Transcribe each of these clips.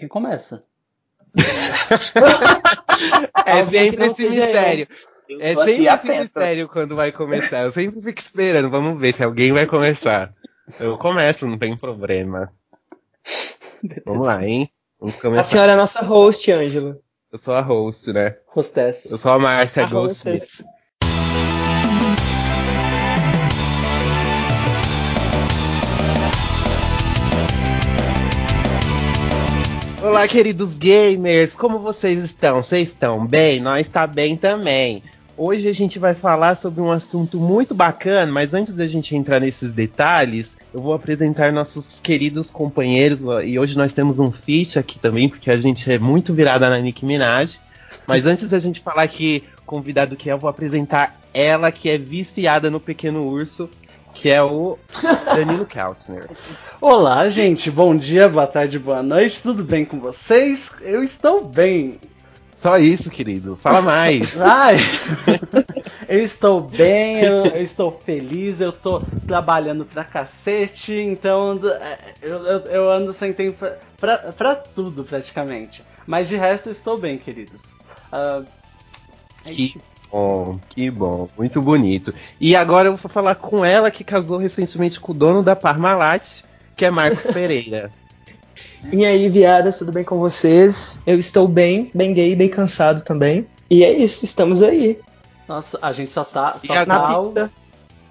Quem começa? é sempre esse mistério. É sempre esse mistério quando vai começar. Eu sempre fico esperando. Vamos ver se alguém vai começar. Eu começo, não tem problema. Beleza. Vamos lá, hein? Vamos começar. A senhora é a nossa host, Ângela. Eu sou a host, né? Hostess. Eu sou a Márcia Goldsmith. Olá, queridos gamers, como vocês estão? Vocês estão bem? Nós está bem também. Hoje a gente vai falar sobre um assunto muito bacana, mas antes da gente entrar nesses detalhes, eu vou apresentar nossos queridos companheiros. E hoje nós temos um feat aqui também, porque a gente é muito virada na Nicki Minaj. Mas antes da gente falar que convidado que é, eu vou apresentar ela que é viciada no Pequeno Urso, que é o Danilo Keltner. Olá, gente. Bom dia, boa tarde, boa noite. Tudo bem com vocês? Eu estou bem. Só isso, querido. Fala mais. Ai, eu estou bem, eu, eu, estou feliz, eu estou trabalhando pra cacete, então eu, eu, eu ando sem tempo pra, pra, pra, tudo, praticamente. Mas de resto, eu estou bem, queridos. Uh, é que isso bom, que bom, muito bonito. E agora eu vou falar com ela que casou recentemente com o dono da Parmalat, que é Marcos Pereira. E aí, viadas, tudo bem com vocês? Eu estou bem, bem gay, bem cansado também. E é isso, estamos aí. Nossa, a gente só tá, só tá na pista.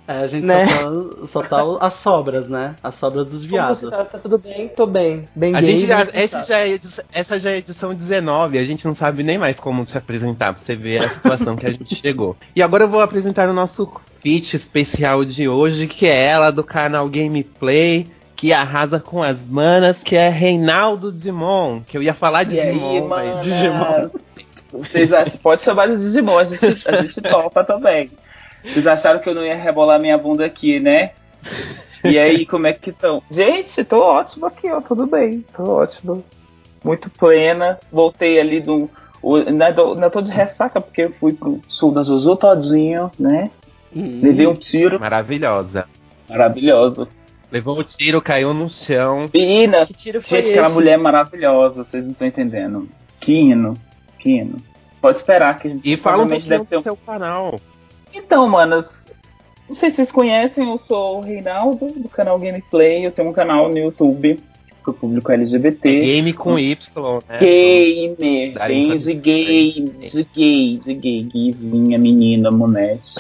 É, a gente né? só, tá, só tá as sobras, né? As sobras dos viados. Tá? tá? tudo bem? Tô bem. Bem a gay, gente já, essa, já é, essa já é edição 19, a gente não sabe nem mais como se apresentar, pra você ver a situação que a gente chegou. E agora eu vou apresentar o nosso feat especial de hoje, que é ela do canal Gameplay, que arrasa com as manas, que é Reinaldo Digimon, que eu ia falar de Digimon, mas Digimon. Vocês acham, pode chamar de Digimon, a gente, a gente topa também. Vocês acharam que eu não ia rebolar minha bunda aqui, né? E aí, como é que estão? Gente, tô ótimo aqui, ó, tudo bem, tô ótimo. Muito plena. Voltei ali do. Ainda tô, de ressaca, porque eu fui pro sul da Zuzu todinho, né? Hum, Levei um tiro. Maravilhosa. Maravilhosa. Levou o tiro, caiu no chão. Menina, que tiro foi gente, esse? aquela mulher é maravilhosa, vocês não estão entendendo. Kino, Kino. Pode esperar que a gente E fala um pouquinho deve ter um... seu canal. Então, manas, não sei se vocês conhecem, eu sou o Reinaldo, do canal Gameplay. Eu tenho um canal no YouTube pro público LGBT. É game com Y, né? Gamer, bem de gay, de gay, de gay, gayzinha, menina, monete.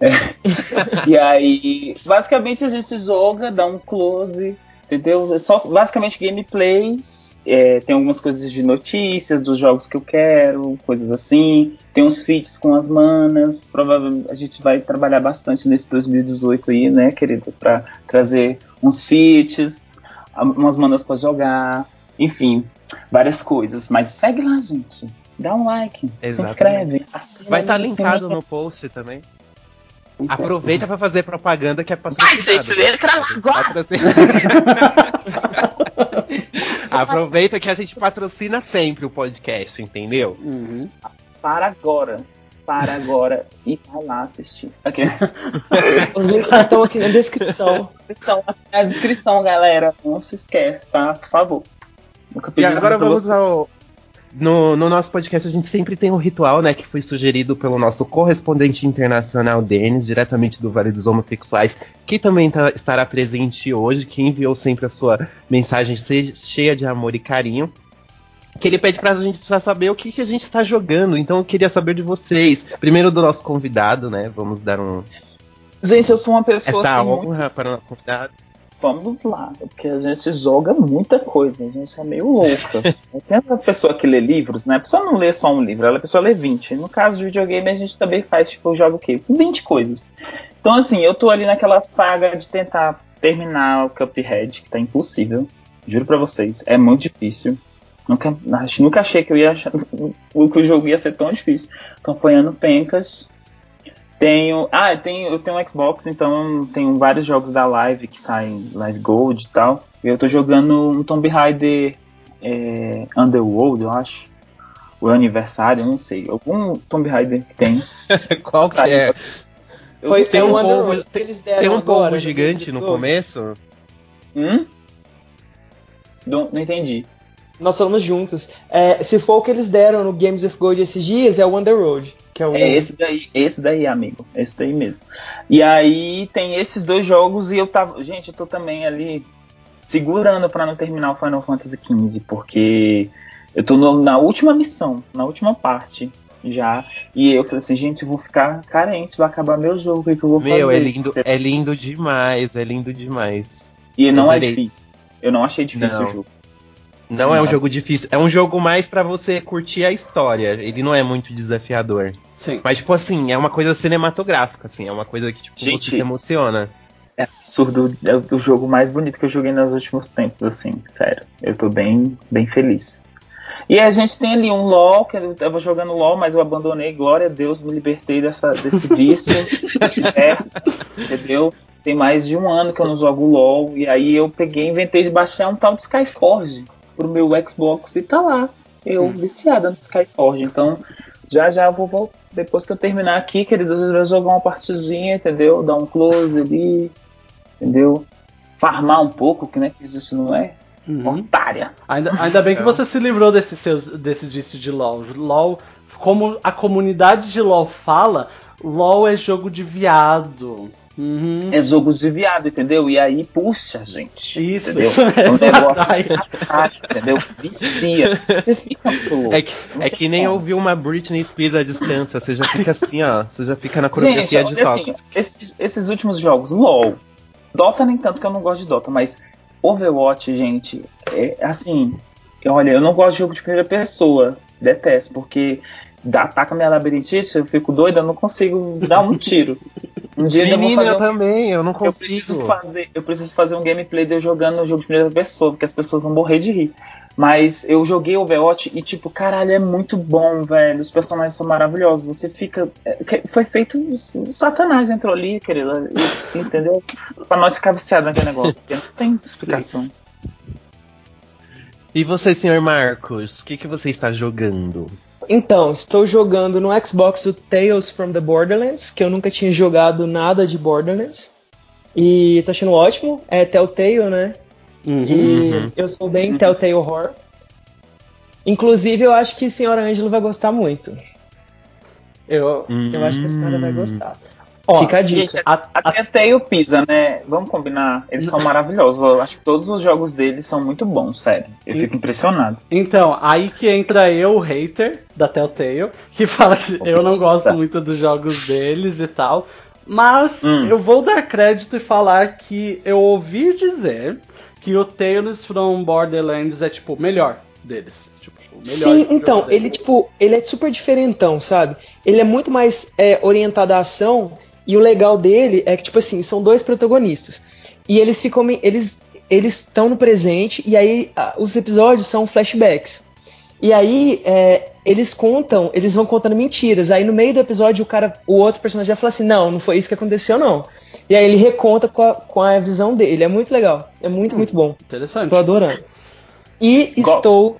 é. E aí, basicamente a gente joga, dá um close, entendeu? É só basicamente gameplays é, tem algumas coisas de notícias dos jogos que eu quero, coisas assim. Tem uns feats com as manas. Provavelmente a gente vai trabalhar bastante nesse 2018 aí, né, querido? Pra trazer uns feats, umas manas para jogar, enfim, várias coisas. Mas segue lá, gente. Dá um like, Exatamente. se inscreve. Vai estar tá linkado no post também. Aproveita para fazer propaganda que é patrocinado. Ai, gente, entra agora! Aproveita que a gente patrocina sempre o podcast, entendeu? Uhum. Para agora. Para agora e vai lá assistir. Okay. Os links estão aqui na descrição. Estão aqui na descrição, galera. Não se esquece, tá? Por favor. E agora vamos ao, no, no, nosso podcast a gente sempre tem um ritual, né, que foi sugerido pelo nosso correspondente internacional Denis, diretamente do Vale dos Homossexuais, que também tá, estará presente hoje, que enviou sempre a sua mensagem cheia de amor e carinho. Que ele pede pra gente pra saber o que, que a gente está jogando. Então eu queria saber de vocês. Primeiro do nosso convidado, né? Vamos dar um. Gente, eu sou uma pessoa. Esta assim, honra muito... para o nosso convidado vamos lá, porque a gente joga muita coisa, a gente é meio louca. Tem uma pessoa que lê livros, né? A pessoa não lê só um livro, ela a pessoa lê 20. No caso de videogame, a gente também faz, tipo, joga o quê? 20 coisas. Então, assim, eu tô ali naquela saga de tentar terminar o Cuphead, que tá impossível. Juro pra vocês, é muito difícil. Nunca, nunca achei que eu ia achar, que o jogo ia ser tão difícil. Tô apanhando pencas, tenho. Ah, eu tenho, eu tenho um Xbox, então tenho vários jogos da Live que saem Live Gold e tal. Eu tô jogando um Tomb Raider é, Underworld, eu acho. O aniversário, eu não sei. Algum Tomb Raider que tem. Qual que é? Foi tem um povo, tem, tem um povo gigante no começo? Hum? Não, não entendi. Nós falamos juntos. É, se for o que eles deram no Games of Gold esses dias, é o Under Road. Que é, o... É esse daí, esse daí, amigo. Esse daí mesmo. E aí tem esses dois jogos e eu tava. Gente, eu tô também ali segurando para não terminar o Final Fantasy XV, porque eu tô no, na última missão, na última parte já. E eu falei assim, gente, eu vou ficar carente, vai acabar meu jogo, o que, que eu vou Meu, fazer? é lindo, é lindo demais, é lindo demais. E não é Zerei. difícil. Eu não achei difícil Não. o jogo. Não é um jogo difícil, é um jogo mais pra você curtir a história. Ele não é muito desafiador. Sim. Mas, tipo assim, é uma coisa cinematográfica, assim, é uma coisa que, tipo, Gente. você se emociona. É absurdo, é o jogo mais bonito que eu joguei nos últimos tempos, assim, sério. Eu tô bem, bem feliz. E a gente tem ali um LOL, que eu tava jogando LOL, mas eu abandonei, glória a Deus, me libertei dessa, desse vício. é, entendeu? Tem mais de um ano que eu não jogo LOL, e aí eu peguei e inventei de baixar um tal de Skyforge pro meu Xbox e tá lá. Eu Hum. viciada no Skyforge, então já já eu vou voltar. Depois que eu terminar aqui, queridos, eu vou jogar uma partidinha, entendeu? Dar um close ali, entendeu? Farmar um pouco, que né, que isso não é? Uhum. Otária. Ainda, ainda bem que É. você se livrou desses, seus, desses vícios de LoL. LoL, como a comunidade de LoL fala, LoL é jogo de viado. Uhum. É jogo de viado, entendeu? E aí, puxa, gente. Isso, entendeu? isso É um negócio atrai. atrai, entendeu? Vicia. Você fica. É que, é que nem ouvir uma Britney Spears à distância. Você já fica assim, ó. Você já fica na coreografia Gente, de assim, esses, esses últimos jogos, LOL, Dota nem tanto que eu não gosto de Dota, mas Overwatch, gente, é assim, olha, eu não gosto de jogo de primeira pessoa, detesto, porque ataca minha labirintite, eu fico doida, eu não consigo dar um tiro. Um dia Menina, eu um também, eu não eu preciso, consigo. fazer, eu preciso fazer um gameplay de eu jogando um jogo de primeira pessoa, porque as pessoas vão morrer de rir. Mas eu joguei Overwatch e, tipo, caralho, é muito bom, velho. Os personagens são maravilhosos. Você fica. é, Foi feito. O Satanás entrou ali, querida. e- Entendeu? Pra nós ficar viciado naquele negócio. Porque não tem explicação. E você, senhor Marcos, o que, que você está jogando? Então, estou jogando no Xbox o Tales from the Borderlands, que eu nunca tinha jogado nada de Borderlands. E tô achando ótimo. É Telltale, né? Uhum. E Uhum. eu sou bem Telltale Horror. Inclusive, eu acho que a senhora Ângela vai gostar muito. Eu, Eu acho que a senhora vai Hum. gostar. Ó, Fica a dica. a- a- Até até o Pisa, né? Vamos combinar. Eles são maravilhosos. Eu acho que todos os jogos deles são muito bons, sério. Eu fico impressionado. Então, aí que entra eu, o hater da Telltale, que fala que eu não gosto muito dos jogos deles e tal. Mas Hum. eu vou dar crédito e falar que eu ouvi dizer que o Tales from Borderlands é tipo o melhor deles. Tipo, Sim, então, ele tipo, ele é super diferentão, sabe? Ele é muito mais é, orientado à ação e o legal dele é que tipo assim, são dois protagonistas. E eles ficam eles eles estão no presente e aí os episódios são flashbacks. E aí é, eles contam, eles vão contando mentiras. Aí no meio do episódio o cara, o outro personagem já fala assim, não, não foi isso que aconteceu não. E aí ele reconta com a, com a visão dele. É muito legal. É muito, Hum. muito bom. Interessante. Tô adorando. E Qual? estou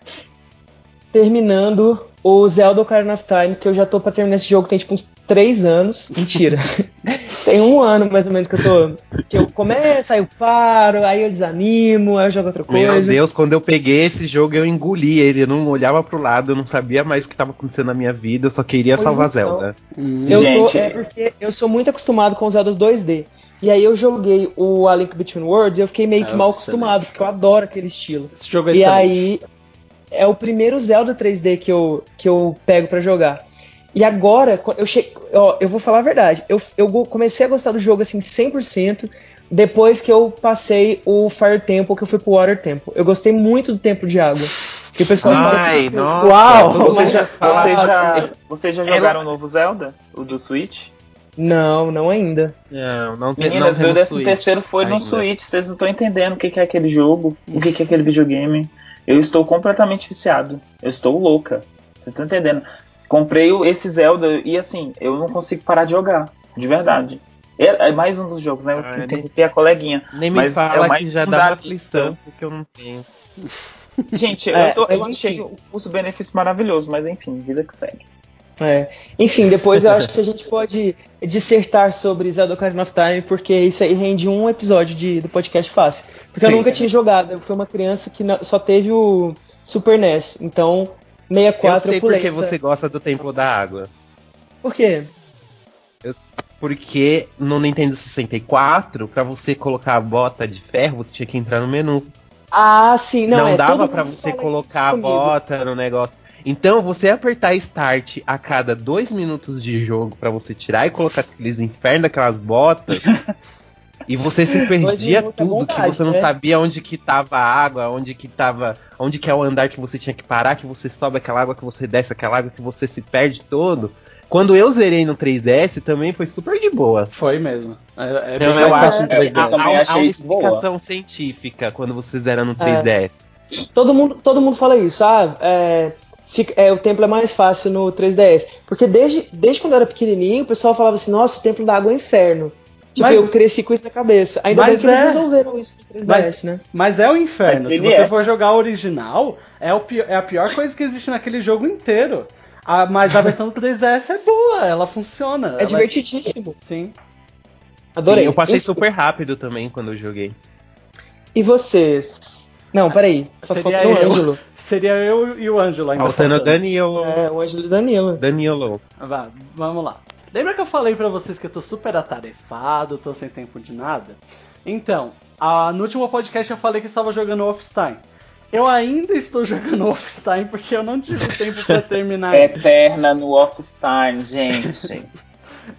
terminando o Zelda Ocarina of Time, que eu já tô pra terminar esse jogo tem tipo uns 3 anos. Mentira. tem um ano mais ou menos que eu tô. Que eu começo, aí eu paro, aí eu desanimo, aí eu jogo outra Meu coisa. Deus, quando eu peguei esse jogo, eu engoli ele. Eu não olhava pro lado, eu não sabia mais o que estava acontecendo na minha vida, eu só queria Pois salvar então. Zelda. Hum. Eu tô, Gente. é porque eu sou muito acostumado com os Zeldas 2D. E aí eu joguei o A Link Between Worlds e eu fiquei meio que É, mal acostumado, porque eu adoro aquele estilo. Esse jogo é E excelente. aí é o primeiro Zelda 3D que eu, que eu pego pra jogar. E agora, eu che... ó, eu vou falar a verdade, eu, eu comecei a gostar do jogo assim 100% depois que eu passei o Fire Temple, que eu fui pro Water Temple. Eu gostei muito do Templo de Água. Que o pessoal fala Ai, que- nossa. Uau! Vocês já, fala- vocês já, vocês já jogaram o novo Zelda? O do Switch? Não, não ainda. Não, não tem Meninas, não meu 13 terceiro foi no ainda. Switch. Vocês não estão entendendo o que que é aquele jogo, o que que é aquele videogame. Eu estou completamente viciado. Eu estou louca. Você tá entendendo? Comprei esse Zelda e assim, eu não consigo parar de jogar. De verdade. É, é mais um dos jogos, né? Eu Ah, interrompi a coleguinha. Nem me Mas é fala mais que já dá uma aflição, porque eu não tenho. Gente, É, eu, tô- eu achei o custo-benefício maravilhoso, mas enfim, vida que segue. É. Enfim, depois eu acho que a gente pode dissertar sobre Zelda Ocarina of Time, porque isso aí rende um episódio de, do podcast fácil. Porque eu Sim. nunca tinha jogado, eu fui uma criança que só teve o, Super NES. Então, 64 eu sei eu porque essa- você gosta do Templo da Água. Por quê? Porque no Nintendo 64, pra você colocar a bota de ferro, você tinha que entrar no menu. Ah, sim, não, Não, é, dava mundo você colocar a bota no negócio. Então, você apertar Start a cada dois minutos de jogo pra você tirar e colocar aqueles infernos daquelas botas. e você se perdia é tudo, que vontade, você não né? sabia onde que tava a água, onde que tava. Onde que é o andar que você tinha que parar, que você sobe aquela água, que você desce aquela água, que você se perde todo. Quando eu zerei no 3DS, também foi super de boa. Foi mesmo. É, é Então eu acho fácil que no eu 3DS. há, uma isso boa. explicação científica quando você zera no 3DS. Todo mundo, todo mundo fala isso. Ah, é, fica- é, o templo é mais fácil no 3DS. Porque desde, desde quando eu era pequenininho, o pessoal falava assim: nossa, o templo da água é um inferno. Tipo, Mas- eu cresci com isso na cabeça. Ainda bem que eles é- resolveram isso no 3DS, Mas- né? Mas é o inferno. Se você é. for jogar o original, é, o é a pior coisa que existe naquele jogo inteiro. Ah, mas a versão do 3DS é boa, ela funciona. É ela divertidíssimo. Sim. Adorei. Eu passei super rápido também quando eu joguei. E vocês? Não, peraí. Só Seria falta o eu. Ângelo. Seria eu e o Ângelo ainda. Faltando faltando. Danilo. É, o Ângelo e o Danilo. Danilo. Vá, vamos lá. Lembra que eu falei pra vocês que eu tô super atarefado, tô sem tempo de nada? Então, a- no último podcast eu falei que eu estava jogando Wolfenstein. Eu ainda estou jogando Wolfenstein porque eu não tive tempo pra terminar. Eterna no Wolfenstein, gente.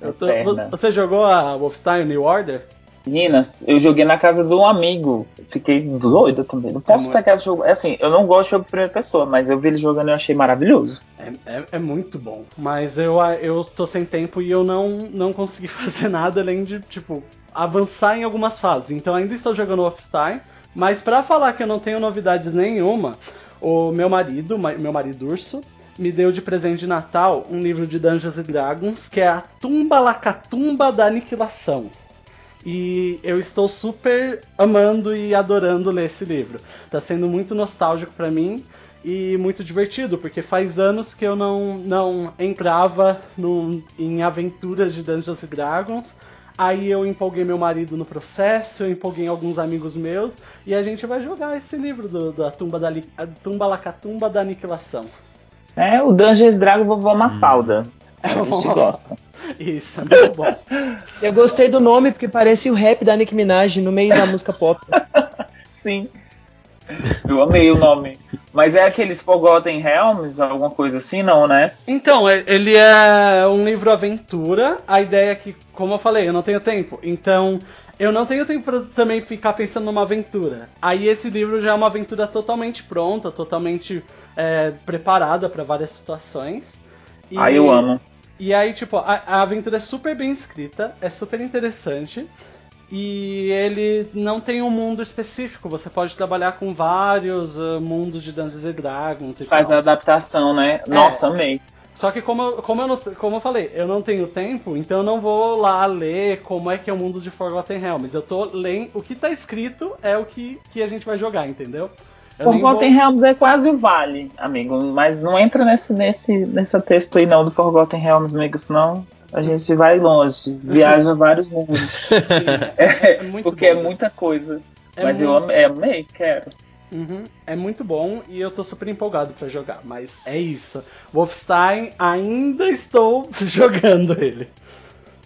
Eu tô- Eterna. você jogou a Wolfenstein New Order? Meninas, eu joguei na casa de um amigo. Fiquei doido também. Não posso É pegar esse jogo. É assim, eu não gosto de jogo de primeira pessoa, mas eu vi ele jogando e eu achei maravilhoso. É, é- é muito bom. Mas eu, eu tô sem tempo e eu não, não consegui fazer nada além de, tipo, avançar em algumas fases. Então ainda estou jogando Wolfenstein. Mas pra falar que eu não tenho novidades nenhuma, o meu marido, ma- meu marido urso, me deu de presente de Natal um livro de Dungeons and Dragons que é a Tumba Lacatumba da Aniquilação. E eu estou super amando e adorando ler esse livro. Tá sendo muito nostálgico pra mim e muito divertido, porque faz anos que eu não, não entrava no, em aventuras de Dungeons and Dragons. Aí eu empolguei meu marido no processo, eu empolguei alguns amigos meus, e a gente vai jogar esse livro do, da Tumba da Tumba Lacatumba da Aniquilação. É o Dungeons Dragon Vovó Mafalda. A gente gosta. Isso, é muito bom. Eu gostei do nome porque parece o rap da Nicki Minaj no meio da música pop. Sim. Eu amei o nome. Mas é aqueles Forgotten Realms, alguma coisa assim, não, né? Então, é- ele é um livro aventura. A ideia é que, como eu falei, eu não tenho tempo. Então, eu não tenho tempo pra também ficar pensando numa aventura. Aí esse livro já é uma aventura totalmente pronta, totalmente é, preparada pra várias situações. E- Aí eu amo. E aí, tipo, a, a aventura é super bem escrita, é super interessante. E ele não tem um mundo específico. Você pode trabalhar com vários uh, mundos de Dungeons and Dragons e Faz tal. a adaptação, né? Nossa, amei. Só que como eu, como, eu não, como eu falei, eu não tenho tempo, então eu não vou lá ler como é que é o mundo de Forgotten Realms. Eu tô lendo. O que tá escrito é o que, que a gente vai jogar, entendeu? Forgotten vou- Realms é quase o Vale, amigo. Mas não entra nesse, nesse, nesse texto aí não do Forgotten Realms, amigo, senão a gente vai longe. Viaja vários mundos. Sim, é, é muito Porque bom. é muita coisa. É mas eu muito- amei, amei, quero. Uhum, é muito bom e eu tô super empolgado pra jogar, mas é isso. Wolfenstein ainda estou jogando ele.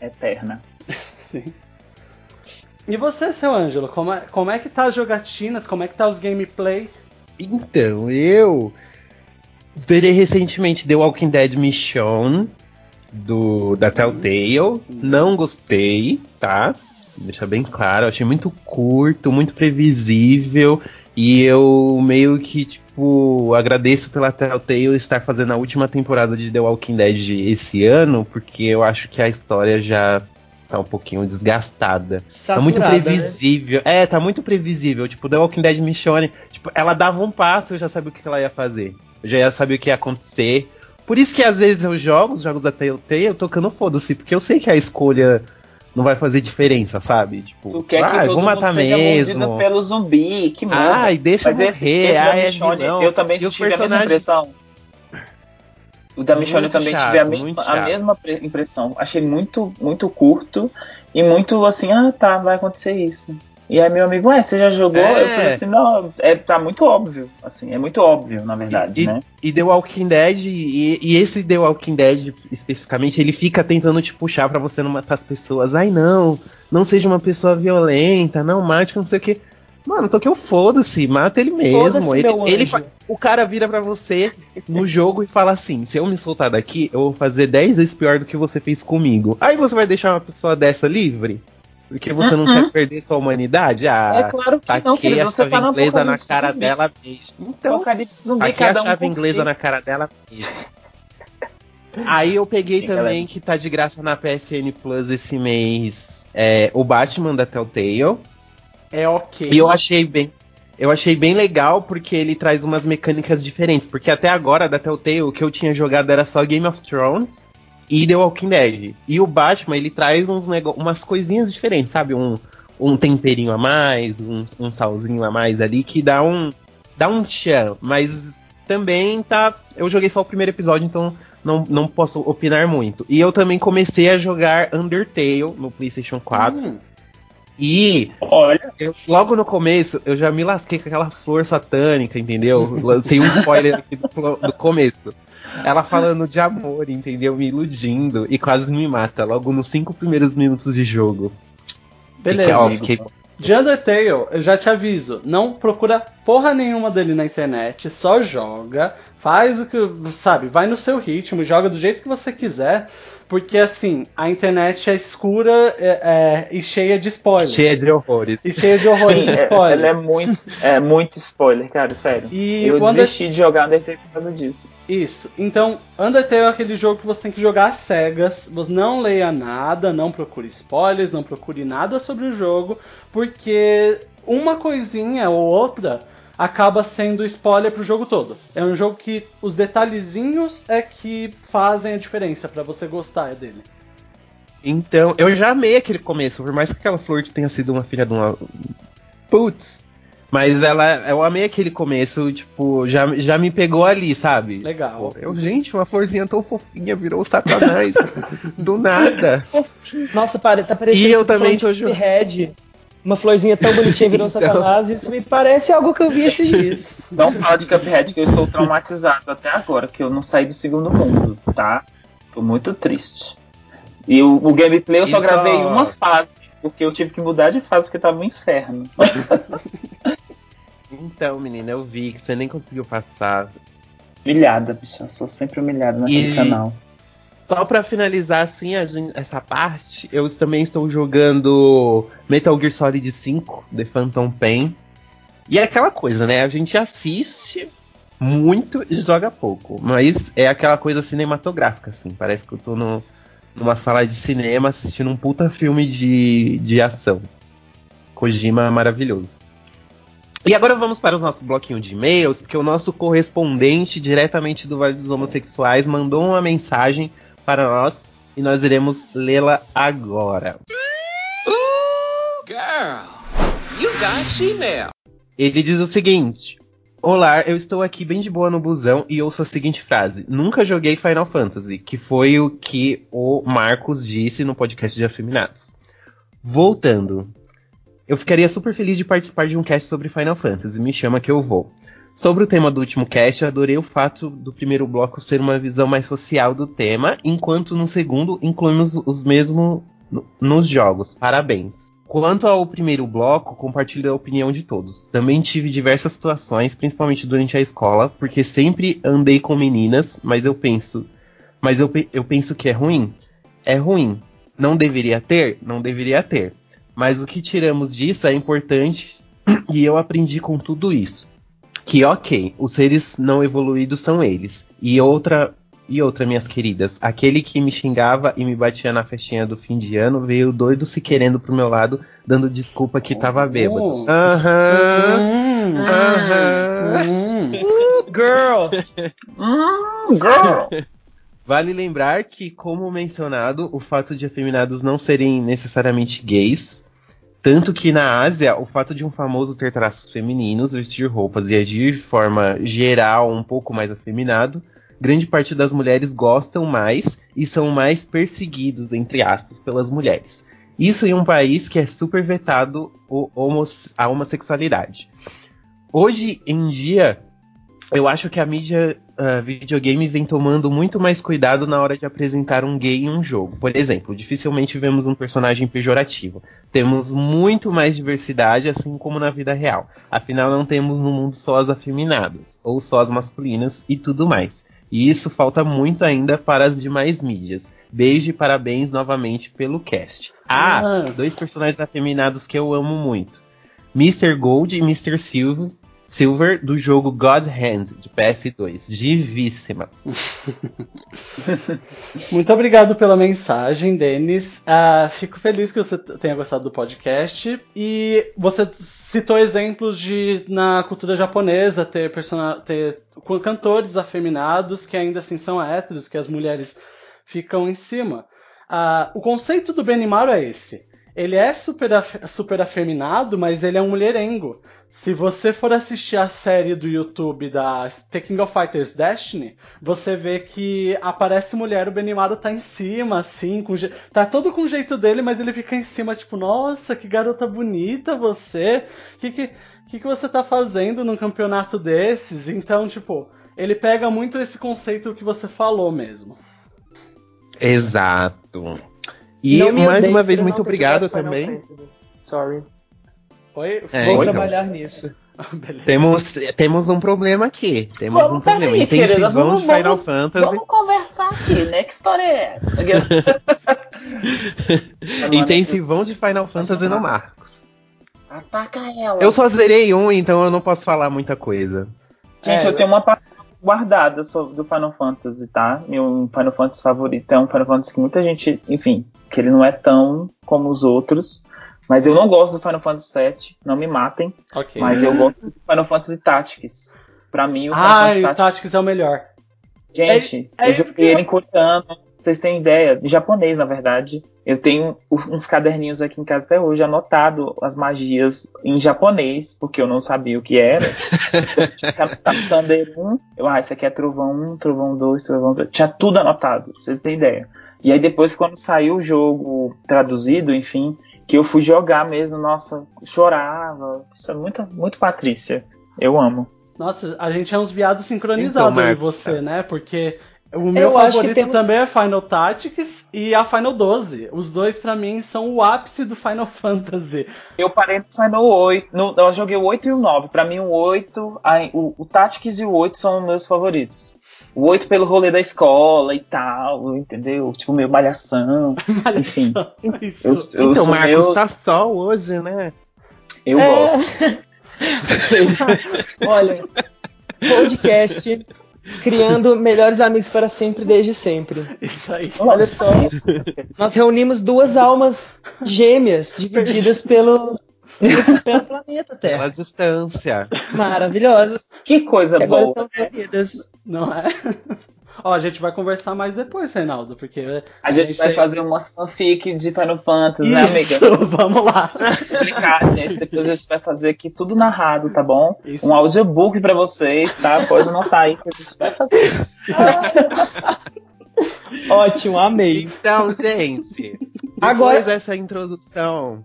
Eterna. Sim. E você, seu Ângelo, como é, como é que tá as jogatinas? Como é que tá os gameplay? Então, eu zerei recentemente The Walking Dead Mission do da Telltale. Não gostei, tá? Deixa bem claro, achei muito curto, muito previsível. E eu meio que, tipo, agradeço pela Telltale estar fazendo a última temporada de The Walking Dead esse ano, porque eu acho que a história já tá um pouquinho desgastada. Tá muito Saturada, né? previsível. É, tá muito previsível. Tipo, The Walking Dead Michonne, tipo, ela dava um passo, eu já sabia o que ela ia fazer. Eu já ia saber o que ia acontecer. Por isso que às vezes eu jogo os jogos da Telltale, eu tocando foda-se, porque eu sei que a escolha não vai fazer diferença, sabe? Tipo, Tu quer ah, que eu todo vou mundo matar seja mesmo. mordido pelo zumbi, que merda. Ai, deixa Mas esse, morrer, esse ai, é Michonne, vilão. eu também E tive a mesma impressão. O da Michonne eu também chato, tive a mesma, a mesma pre- impressão. Achei muito, muito curto e muito assim, ah tá, vai acontecer isso. E aí meu amigo, ué, você já jogou? É. Eu falei assim, não, é, tá muito óbvio, assim, é muito óbvio, na verdade, E, né? e The Walking Dead, e, e esse The Walking Dead especificamente, ele fica tentando te puxar pra você não matar as pessoas. Ai não, não seja uma pessoa violenta, não mate, não sei o que. Mano, tô que eu foda-se, mata ele mesmo. Ele, ele fa- o cara vira pra você no jogo e fala assim: se eu me soltar daqui, eu vou fazer 10 vezes pior do que você fez comigo. Aí você vai deixar uma pessoa dessa livre? Porque você não Uhum. quer perder sua humanidade? Ah, é claro que não, querido, a chave tá inglesa na cara zumbi. dela mesmo. Então, zumbi, Aqui a um chave com inglesa si. na cara dela mesmo. Aí eu peguei Sim, também galera. que tá de graça na PSN Plus esse mês é, o Batman da Telltale. É ok. E eu achei bem. Eu achei bem legal porque ele traz umas mecânicas diferentes. Porque até agora, da Telltale, o que eu tinha jogado era só Game of Thrones e The Walking Dead. E o Batman, ele traz uns umas coisinhas diferentes, sabe? Um, um temperinho a mais, um, um salzinho a mais ali, que dá um. dá um tchan. Mas também tá. Eu joguei só o primeiro episódio, então não, não posso opinar muito. E eu também comecei a jogar Undertale no PlayStation 4. Hum, E Olha, eu- logo no começo, eu já me lasquei com aquela flor satânica, entendeu? Lancei um spoiler aqui do, do começo. Ela falando de amor, entendeu? Me iludindo e quase me mata logo nos cinco primeiros minutos de jogo. beleza. Ó, fiquei- De Undertale, eu já te aviso, não procura porra nenhuma dele na internet, só joga, faz o que, sabe, vai no seu ritmo, joga do jeito que você quiser, porque assim, a internet é escura é, é, e cheia de spoilers. cheia de horrores. E cheia de horrores sim, de é, spoilers. ela é muito, é muito spoiler, cara, sério. E eu Under- desisti de jogar Undertale por causa disso. Isso. Então, Undertale é aquele jogo que você tem que jogar às cegas. Não leia nada, não procure spoilers, não procure nada sobre o jogo, porque uma coisinha ou outra acaba sendo spoiler pro jogo todo. É um jogo que os detalhezinhos é que fazem a diferença pra você gostar dele. Então, eu já amei aquele começo, por mais que aquela flor tenha sido uma filha de uma. Putz! Mas ela, eu amei aquele começo, tipo, já, já me pegou ali, sabe? Legal. Pô, Eu, gente, uma florzinha tão fofinha virou o satanás. do nada. Nossa, para, tá parecendo E eu também tô. Uma florzinha tão bonitinha virou Então. Satanás. Isso me parece algo que eu vi esses dias. Não fala de Cuphead que eu estou traumatizado até agora, que eu não saí do segundo mundo, tá? Tô muito triste. E o, o gameplay eu só Isso. gravei uma fase, porque eu tive que mudar de fase porque tava um inferno. Então, menina, eu vi que você nem conseguiu passar. Humilhada, bicho. Eu sou sempre humilhada naquele E- canal. Só pra finalizar, assim, a gen- essa parte, eu também estou jogando Metal Gear Solid 5, The Phantom Pain. E é aquela coisa, né? A gente assiste muito e joga pouco. Mas é aquela coisa cinematográfica, assim. Parece que eu tô no- numa sala de cinema assistindo um puta filme de, de ação. Kojima maravilhoso. E agora vamos para o nosso bloquinho de e-mails, porque o nosso correspondente diretamente do Vale dos Homossexuais mandou uma mensagem para nós e nós iremos lê-la agora. Girl, you got Gmail. Ele diz o seguinte: Olá, eu estou aqui bem de boa no busão e ouço a seguinte frase: Nunca joguei Final Fantasy, que foi o que o Marcos disse no podcast de Afeminados. Voltando, eu ficaria super feliz de participar de um cast sobre Final Fantasy, me chama que eu vou. Sobre o tema do último cast, eu adorei o fato do primeiro bloco ser uma visão mais social do tema, enquanto no segundo incluímos os mesmos no- nos jogos. Parabéns. Quanto ao primeiro bloco, compartilho a opinião de todos. Também tive diversas situações, principalmente durante a escola, porque sempre andei com meninas, mas eu penso, mas eu, eu penso que é ruim. É ruim. Não deveria ter? Não deveria ter. Mas o que tiramos disso é importante e eu aprendi com tudo isso. Que ok, os seres não evoluídos são eles. E outra, e outra, minhas queridas, aquele que me xingava e me batia na festinha do fim de ano veio doido se querendo pro meu lado, dando desculpa que tava bêbado. Oh. Aham. Hum, Aham. hum. Girl! Hum, girl! Vale lembrar que, como mencionado, o fato de afeminados não serem necessariamente gays, tanto que na Ásia, o fato de um famoso ter traços femininos, vestir roupas e agir de forma geral um pouco mais afeminado, grande parte das mulheres gostam mais e são mais perseguidos, entre aspas, pelas mulheres. Isso em um país que é super vetado a homossexualidade. Hoje em dia, eu acho que a mídia uh, videogame vem tomando muito mais cuidado na hora de apresentar um gay em um jogo. Por exemplo, dificilmente vemos um personagem pejorativo. Temos muito mais diversidade, assim como na vida real. Afinal, não temos no mundo só as afeminadas, ou só as masculinas e tudo mais. E isso falta muito ainda para as demais mídias. Beijo e parabéns novamente pelo cast. Ah, ah. dois personagens afeminados que eu amo muito. Mr. Gold e Mr. Silver, Silver do jogo God Hand de PS2. Divíssimas. Muito obrigado pela mensagem, Denis. Uh, fico feliz que você tenha gostado do podcast. E você citou exemplos de na cultura japonesa ter, ter cantores afeminados que ainda assim são héteros, que as mulheres ficam em cima. Uh, o conceito do Benimaru é esse. Ele é super, af super afeminado, mas ele é um mulherengo. Se você for assistir a série do YouTube da The King of Fighters Destiny, você vê que aparece mulher, o Benimaru tá em cima, assim, com tá todo com o jeito dele, mas ele fica em cima, tipo, nossa, que garota bonita você. Que que, que, que você tá fazendo num campeonato desses? Então, tipo, ele pega muito esse conceito que você falou mesmo. Exato. E mais uma vez, muito obrigado também. Sorry. Oi? É, Vou então. trabalhar nisso. Temos, temos um problema aqui. Temos vamos, um problema. Aí, Intensivão vamos, de Final vamos, Fantasy. Vamos conversar aqui, né? Que história é essa? Intensivão de Final Fantasy no Marcos. Ataca ela. Eu só zerei um, então eu não posso falar muita coisa. Gente, é, eu tenho uma parte guardada do Final Fantasy, tá? Meu Final Fantasy favorito é um Final Fantasy que muita gente, enfim, que ele não é tão como os outros. Mas eu não gosto do Final Fantasy VII, não me matem. Okay. Mas eu gosto do Final Fantasy Tactics. Pra mim, o Final ah, Fantasy Tactics... Tactics é o melhor. Gente, é, é eu joguei ele em coreano. Vocês têm ideia? Em japonês, na verdade. Eu tenho uns caderninhos aqui em casa até hoje, anotado as magias em japonês, porque eu não sabia o que era. Tinha Thunder 1, eu, ah, isso aqui é Trovão 1, Trovão 2, Trovão 3. Tinha tudo anotado, vocês têm ideia. E aí depois, quando saiu o jogo traduzido, enfim, que eu fui jogar mesmo, nossa, chorava. Isso é muito, muito Patrícia. Eu amo. Nossa, a gente é uns viados sincronizados então, em você, né? Porque o meu eu favorito temos... também é Final Tactics e a Final 12. Os dois, para mim, são o ápice do Final Fantasy. Eu parei no Final 8. No, eu joguei o 8 e o 9. Pra mim, o 8, a, o, o Tactics e o 8 são os meus favoritos. O 8 pelo rolê da escola e tal, entendeu? Tipo, meio malhação. malhação enfim. Isso. Eu, eu então, o Marcos meu... tá só hoje, né? Eu é... gosto. Olha, podcast criando melhores amigos para sempre desde sempre. Isso aí. Olha só. Nós reunimos duas almas gêmeas divididas pelo pelo planeta Terra. Pela distância. Maravilhosas. Que coisa que boa. Agora estão unidas. Não é? Ó, a gente vai conversar mais depois, Reinaldo, porque. A, a gente, gente, vai tem... fazer uma fanfic de Final Fantasy, né, Isso, né, amiga? Vamos lá. Explicar, gente. Depois a gente vai fazer aqui tudo narrado, tá bom? Isso. Um audiobook pra vocês, tá? Pode anotar aí que a gente vai fazer. Ótimo, amei. Então, gente, agora essa introdução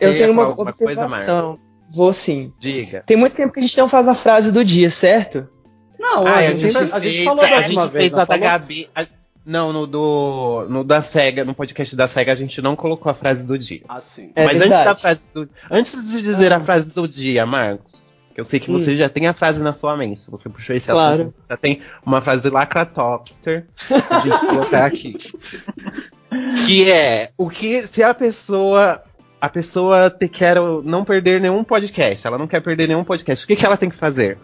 eu tenho uma observação. Coisa, Vou sim. Diga. Tem muito tempo que a gente não faz a frase do dia, certo? Não, ah, a, gente, a, gente, a gente falou a gente vez, fez a da Gabi. A, não, no do no da Sega, no podcast da Sega, a gente não colocou a frase do dia. Ah, sim. É Mas verdade. antes da frase do Antes de dizer ah. a frase do dia, Marcos, que eu sei que hum. você já tem a frase na sua mente. Se você puxou esse claro. assunto, já tem uma frase lacratopster de colocar aqui. que é o que se a pessoa a pessoa te quer não perder nenhum podcast, ela não quer perder nenhum podcast, o que, que ela tem que fazer?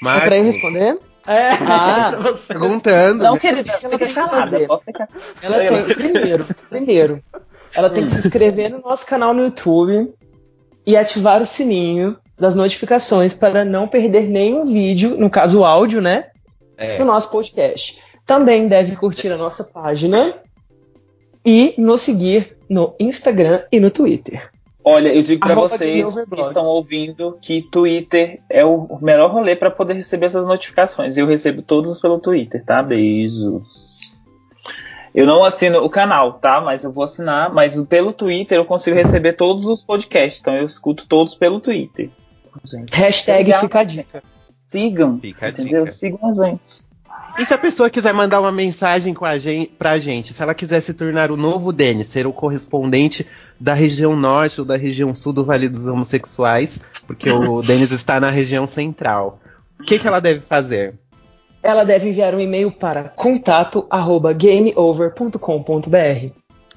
Marcos. É pra eu responder? É, ah, perguntando. Não, querida, ela tem que fazer. Ela tem, primeiro, primeiro, ela tem que se inscrever no nosso canal no YouTube e ativar o sininho das notificações para não perder nenhum vídeo, no caso o áudio, né? É. Do nosso podcast. Também deve curtir a nossa página e nos seguir no Instagram e no Twitter. Olha, eu digo para vocês que estão ouvindo que Twitter é o melhor rolê para poder receber essas notificações. Eu recebo todos pelo Twitter, tá? Beijos. Eu não assino o canal, tá? Mas eu vou assinar. Mas pelo Twitter eu consigo receber todos os podcasts. Então eu escuto todos pelo Twitter. Gente. Hashtag fica a dica. Sigam. Fica a entendeu? Dica. Sigam as gente. E se a pessoa quiser mandar uma mensagem com a gente, pra gente, se ela quiser se tornar o novo Denis, ser o correspondente da região norte ou da região sul do Vale dos Homossexuais, porque o Denis está na região central, o que, que ela deve fazer? Ela deve enviar um e-mail para contato@gameover.com.br.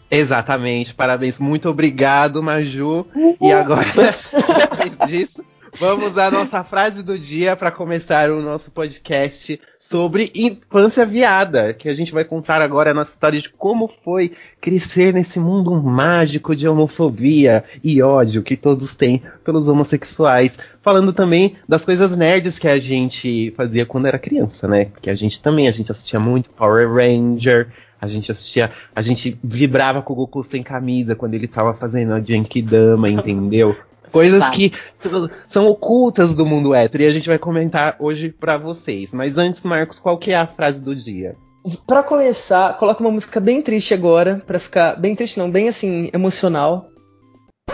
Exatamente, parabéns, muito obrigado, Maju. Uhum. E agora, depois disso, Vamos à nossa frase do dia para começar o nosso podcast sobre infância viada, que a gente vai contar agora a nossa história de como foi crescer nesse mundo mágico de homofobia e ódio que todos têm pelos homossexuais. Falando também das coisas nerds que a gente fazia quando era criança, né? Que a gente também, a gente assistia muito Power Ranger, a gente assistia, a gente vibrava com o Goku sem camisa quando ele tava fazendo a Genkidama, entendeu? Coisas que são ocultas do mundo hétero e a gente vai comentar hoje para vocês. Mas antes, Marcos, qual que é a frase do dia? Para começar, coloca uma música bem triste agora, para ficar bem triste não, bem assim emocional.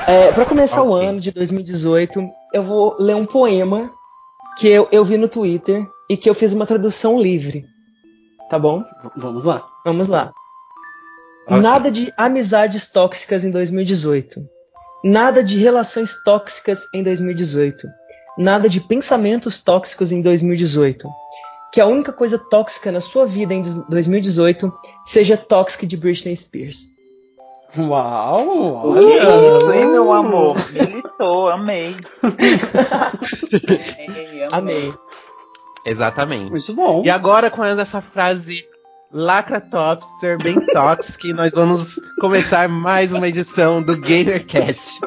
É, para começar okay. o ano de 2018, eu vou ler um poema que eu, eu vi no Twitter e que eu fiz uma tradução livre. Tá bom? Vamos lá. Vamos lá. Okay. Nada de amizades tóxicas em 2018. Nada de relações tóxicas em 2018. Nada de pensamentos tóxicos em 2018. Que a única coisa tóxica na sua vida em 2018 seja Toxic de Britney Spears. Uau! Que isso, hein, meu amor? Militou, amei. amei. amei. Exatamente. Muito bom. E agora com essa frase Lacra Topster, bem tóxico, nós vamos começar mais uma edição do GamerCast.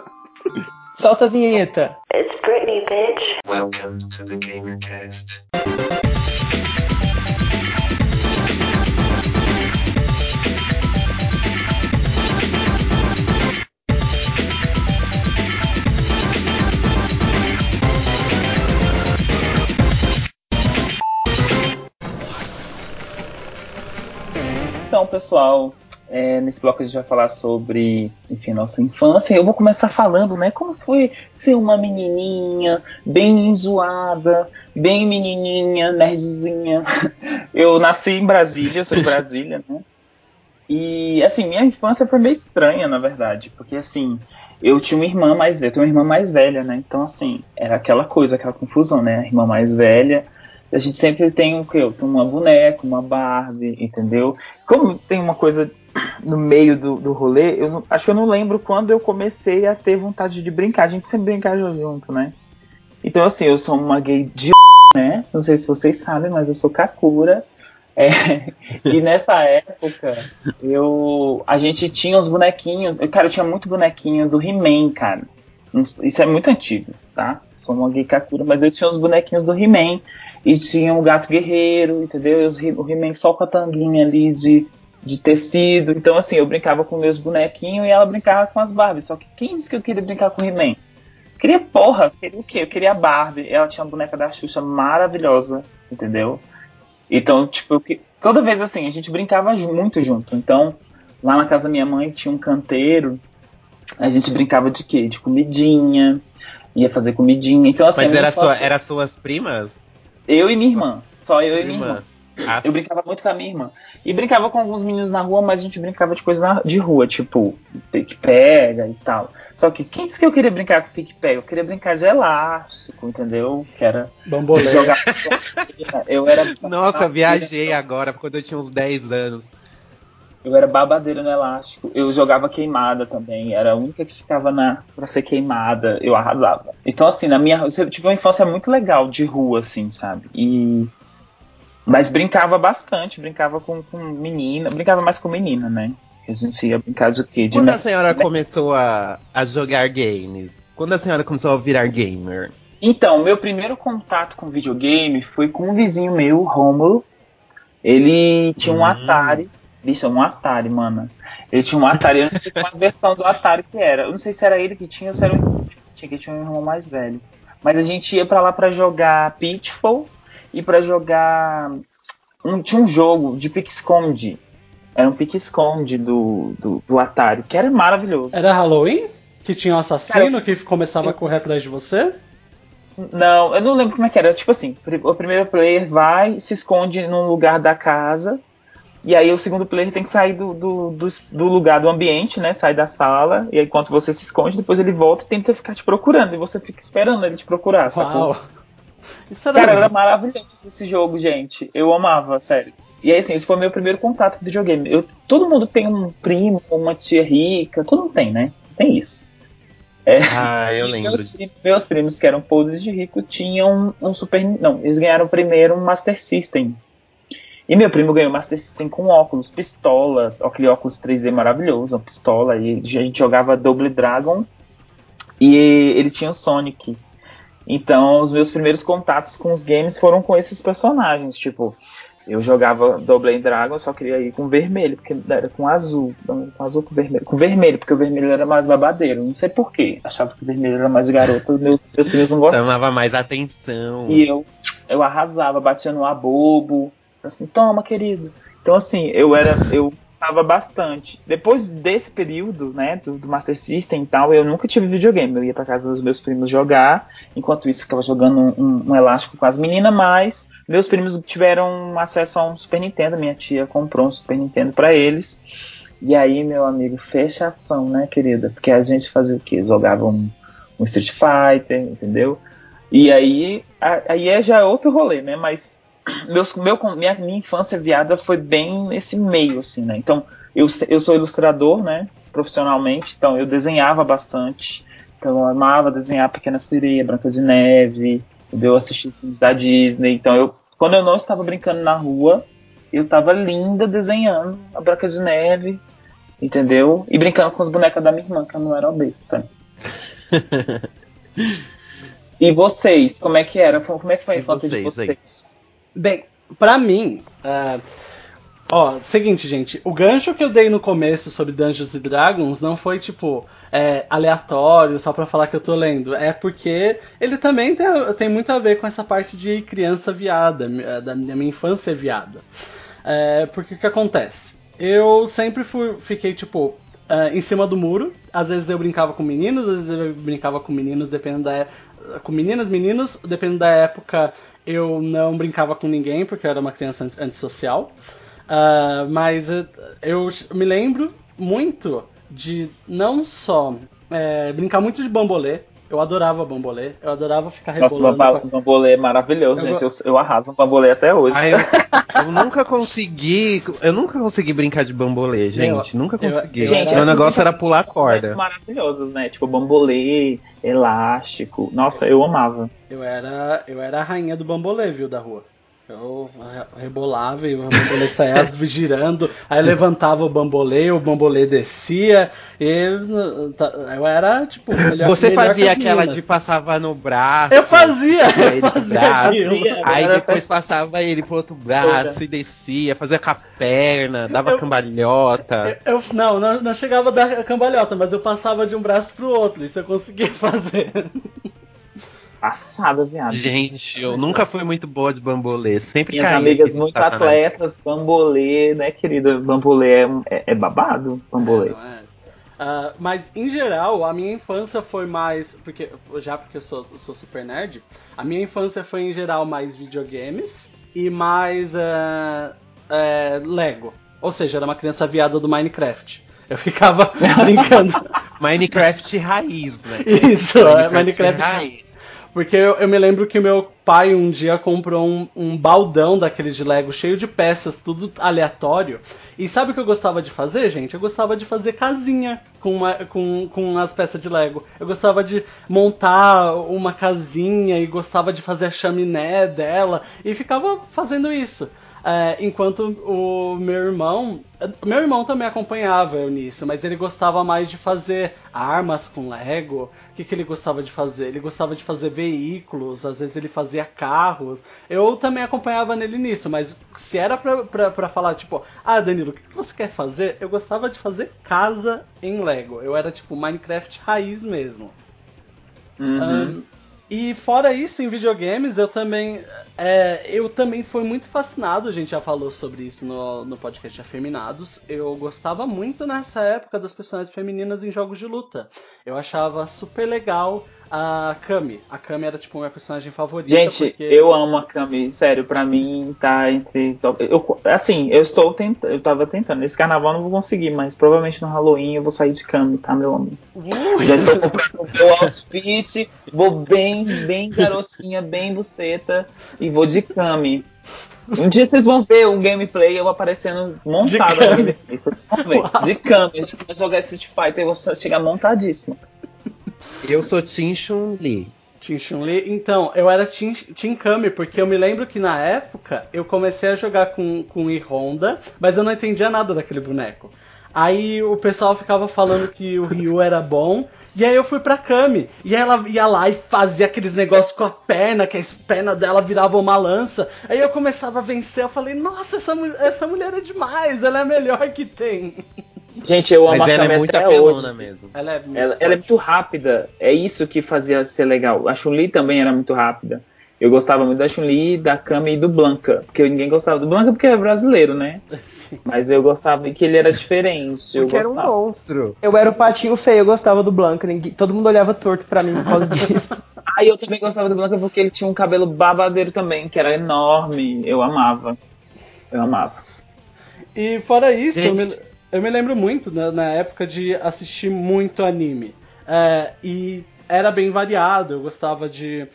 Solta a vinheta. It's Britney, bitch. Welcome to the GamerCast. Então, pessoal, é, nesse bloco a gente vai falar sobre, enfim, nossa infância. Eu vou começar falando, né, como foi ser uma menininha bem zoada, bem menininha, nerdzinha. Eu nasci em Brasília, sou de Brasília, né? E, assim, minha infância foi meio estranha, na verdade, porque, assim, eu tinha uma irmã mais velha, eu tenho uma irmã mais velha, né? Então, assim, era aquela coisa, aquela confusão, né? A irmã mais velha a gente sempre tem o que? Uma boneca, uma Barbie, entendeu? Como tem uma coisa no meio do, do rolê, eu não, acho que eu não lembro quando eu comecei a ter vontade de brincar. A gente sempre brincar junto, né? Então, assim, eu sou uma gay de né? Não sei se vocês sabem, mas eu sou Kakura. É, e nessa época, eu a gente tinha os bonequinhos. Cara, eu tinha muito bonequinho do He-Man, cara. Isso é muito antigo, tá? Sou uma gay Kakura, mas eu tinha os bonequinhos do He-Man. E tinha o gato guerreiro, entendeu? o He-Man só com a tanguinha ali de, de tecido. Então, assim, eu brincava com meus bonequinhos e ela brincava com as Barbies. Só que quem disse que eu queria brincar com o He-Man? Queria porra, queria o quê? Eu queria a Barbie. Ela tinha uma boneca da Xuxa maravilhosa, entendeu? Então, tipo, eu, toda vez assim, a gente brincava muito junto. Então, lá na casa da minha mãe tinha um canteiro. A gente brincava de quê? De comidinha. Ia fazer comidinha. Então, assim, Mas era, sua, era suas primas? Eu e minha irmã. Só eu e minha irmã. Ah, eu brincava muito com a minha irmã. E brincava com alguns meninos na rua, mas a gente brincava de coisa de rua, tipo pique-pega e tal. Só que quem disse que eu queria brincar com pique-pega? Eu queria brincar de elástico, entendeu? Que era Bambolê. jogar. eu era. Nossa, viajei agora, quando eu tinha uns 10 anos. Eu era babadeira no elástico. Eu jogava queimada também. Era a única que ficava na pra ser queimada. Eu arrasava. Então, assim, na minha. Eu tive uma infância muito legal de rua, assim, sabe? E. Mas brincava bastante, brincava com, com menina. Brincava mais com menina, né? A gente ia brincar de quê? De Quando a senhora começou a, a jogar games? Quando a senhora começou a virar gamer? Então, meu primeiro contato com videogame foi com um vizinho meu, Romulo. Ele tinha um hum. Atari Bicho, é um Atari, mano. Ele tinha um Atari, eu não sei qual versão do Atari que era. Eu não sei se era ele que tinha ou se era o tinha, que tinha um irmão mais velho. Mas a gente ia para lá para jogar Pitfall e para jogar. Um, tinha um jogo de pique-esconde. Era um pique-esconde do, do, do Atari, que era maravilhoso. Era Halloween? Que tinha um assassino que começava a correr atrás de você? Não, eu não lembro como é que era. Tipo assim, o primeiro player vai, se esconde num lugar da casa, e aí o segundo player tem que sair do, do, do, do lugar do ambiente, né? Sai da sala, e aí enquanto você se esconde, depois ele volta e tenta ficar te procurando, e você fica esperando ele te procurar, sacou? Uau. Isso era Cara, era maravilhoso esse jogo, gente. Eu amava, sério. E aí, assim, esse foi meu primeiro contato com videogame. Eu, todo mundo tem um primo, uma tia rica, todo mundo tem, né? Tem isso. É, Ah, eu lembro meus, disso. primos, meus primos, que eram podres de ricos, tinham um Super. Não, eles ganharam primeiro um Master System. E meu primo ganhou Master System com óculos, pistola, aquele óculos 3D maravilhoso, uma pistola. E a gente jogava Double Dragon. E ele tinha o Sonic. Então, os meus primeiros contatos com os games foram com esses personagens. Tipo, eu jogava Double Dragon, só queria ir com vermelho, porque era com azul. Com azul com vermelho. Com vermelho, porque o vermelho era mais babadeiro. Não sei porquê. Achava que o vermelho era mais garoto. Meus, meus primos não gostavam. Chamava mais atenção. E eu, eu arrasava, batia no abobo. Assim, toma, querido. Então, assim, eu era. Eu gostava bastante. Depois desse período, né, do, do Master System e tal, eu nunca tive videogame. Eu ia pra casa dos meus primos jogar. Enquanto isso, eu ficava jogando um, um elástico com as meninas, mas meus primos tiveram acesso a um Super Nintendo. Minha tia comprou um Super Nintendo pra eles. E aí, meu amigo, fechação, né, querida? Porque a gente fazia o quê? Jogava um, um Street Fighter, entendeu? E aí, a- aí é já outro rolê, né? Mas meus, meu, minha, minha infância viada foi bem nesse meio, assim, né? Então, eu, eu sou ilustrador, né? Profissionalmente, então eu desenhava bastante. Então, eu amava desenhar Pequena Sereia, Branca de Neve, entendeu? Assistir filmes da Disney. Então, eu, quando eu não estava brincando na rua, eu tava linda desenhando a Branca de Neve, entendeu? E brincando com as bonecas da minha irmã, que eu não era obesta. e vocês, como é que era? Como é que foi a infância de vocês, vocês? Bem, pra mim, é, ó, seguinte, gente, o gancho que eu dei no começo sobre Dungeons Dragons não foi tipo é, aleatório só pra falar que eu tô lendo, é porque ele também tem, tem muito a ver com essa parte de criança viada, eh, da minha infância viada. É, porque o que acontece? Eu sempre fui, fiquei tipo eh, em cima do muro. Às vezes eu brincava com meninos, às vezes eu brincava com meninos, dependendo da é- com meninas, meninos, dependendo da época. Eu não brincava com ninguém porque eu era uma criança anti- antissocial. Ah, mas eh, eu me lembro muito de não só eh, brincar muito de bambolê. Eu adorava bambolê. Eu adorava ficar Nossa, o rebolando. bamba- com a- o bambolê é maravilhoso, Eu gente. Eu, eu arraso um bambolê até hoje. Ah, eu, eu nunca consegui. Eu nunca consegui brincar de bambolê, gente. nunca eu- consegui. eu Gente, Meu negócio era pular corda. Maravilhosas, né? Tipo bambolê, elástico. Nossa, eu amava. Eu era, eu era a rainha do bambolê, viu, da rua. Eu re- rebolava e o bambolê saía girando, aí levantava o bambolê, o bambolê descia, e tá, eu era, tipo, melhor Você melhor fazia aquela de passava no braço. Eu fazia! aí Eu fazia braço. Aí Era depois passava ele pro outro braço e descia, fazia com a perna, dava Eu- cambalhota. Eu, não, não, não chegava a dar cambalhota, mas eu passava de um braço pro outro, isso eu conseguia fazer. Passada, viado. Gente, eu nunca fui muito boa de bambolê. Sempre Minhas amigas muito atletas, bambolê, né, querida? Bambolê é, é- é babado, bambolê. É, não é? Ah, mas em geral, a minha infância foi mais. Porque, já porque eu sou, eu sou super nerd, a minha infância foi em geral mais videogames e mais ah, é, Lego. Ou seja, era uma criança viada do Minecraft. Eu ficava brincando. Minecraft raiz, né? Isso, é Minecraft raiz. Porque eu, eu me lembro que meu pai um dia comprou um, um baldão daqueles de Lego cheio de peças, tudo aleatório. E sabe o que eu gostava de fazer, gente? Eu gostava de fazer casinha com, uma- com, com as peças de Lego. Eu gostava de montar uma casinha e gostava de fazer a chaminé dela e ficava fazendo isso. É, enquanto o meu irmão. Meu irmão também acompanhava eu nisso, mas ele gostava mais de fazer armas com Lego. O que, que ele gostava de fazer? Ele gostava de fazer veículos, às vezes ele fazia carros. Eu também acompanhava nele nisso, mas se era pra, pra, pra falar, tipo, ah, Danilo, o que, que você quer fazer? Eu gostava de fazer casa em Lego. Eu era tipo Minecraft raiz mesmo. Uhum. Ahn, E fora isso, em videogames, eu também. é, eu também fui muito fascinado, a gente já falou sobre isso no, no podcast Afeminados. Eu gostava muito nessa época das personagens femininas em jogos de luta. Eu achava super legal a Kami. A Kami era tipo minha personagem favorita. Gente, porque... eu amo a Kami, sério, pra mim tá entre. Eu, assim, eu estou tentando, eu tava tentando. Nesse carnaval eu não vou conseguir, mas provavelmente no Halloween eu vou sair de Kami, tá, meu amigo? Uh! Já estou comprando o meu outfit, vou bem, bem garotinha, bem buceta e vou de Kami. Um dia vocês vão ver um gameplay eu aparecendo montado na ver. De Kami. A gente vai jogar Street Fighter e eu vou chegar montadíssima. Eu sou Team Chun-Li. Team Chun-Li. Então, eu era Team Kami, porque eu me lembro que na época eu comecei a jogar com, com o Honda, mas eu não entendia nada daquele boneco. Aí o pessoal ficava falando que o Ryu era bom. E aí eu fui pra Kami. E ela ia lá e fazia aqueles negócios com a perna, que a perna dela virava uma lança. Aí eu começava a vencer, eu falei, nossa, essa, essa mulher é demais, ela é a melhor que tem. Gente, eu amo Mas a ela é muito até apelona hoje. mesmo. Ela é muito Ela, ela é muito rápida. É isso que fazia ser legal. A Chun-Li também era muito rápida. Eu gostava muito da Chun-Li, da Kami e do Blanca. Porque ninguém gostava do Blanca porque é brasileiro, né? Sim. Mas eu gostava que ele era diferente. Eu Porque era um gostava. monstro. Eu era o patinho feio, eu gostava do Blanca. Ninguém, todo mundo olhava torto pra mim por causa disso. Ah, e eu também gostava do Blanca porque ele tinha um cabelo babadeiro também, que era enorme. Eu amava. Eu amava. E fora isso, eu Gente. Eu me lembro muito né, na época de assistir muito anime. É, e era bem variado, eu gostava de.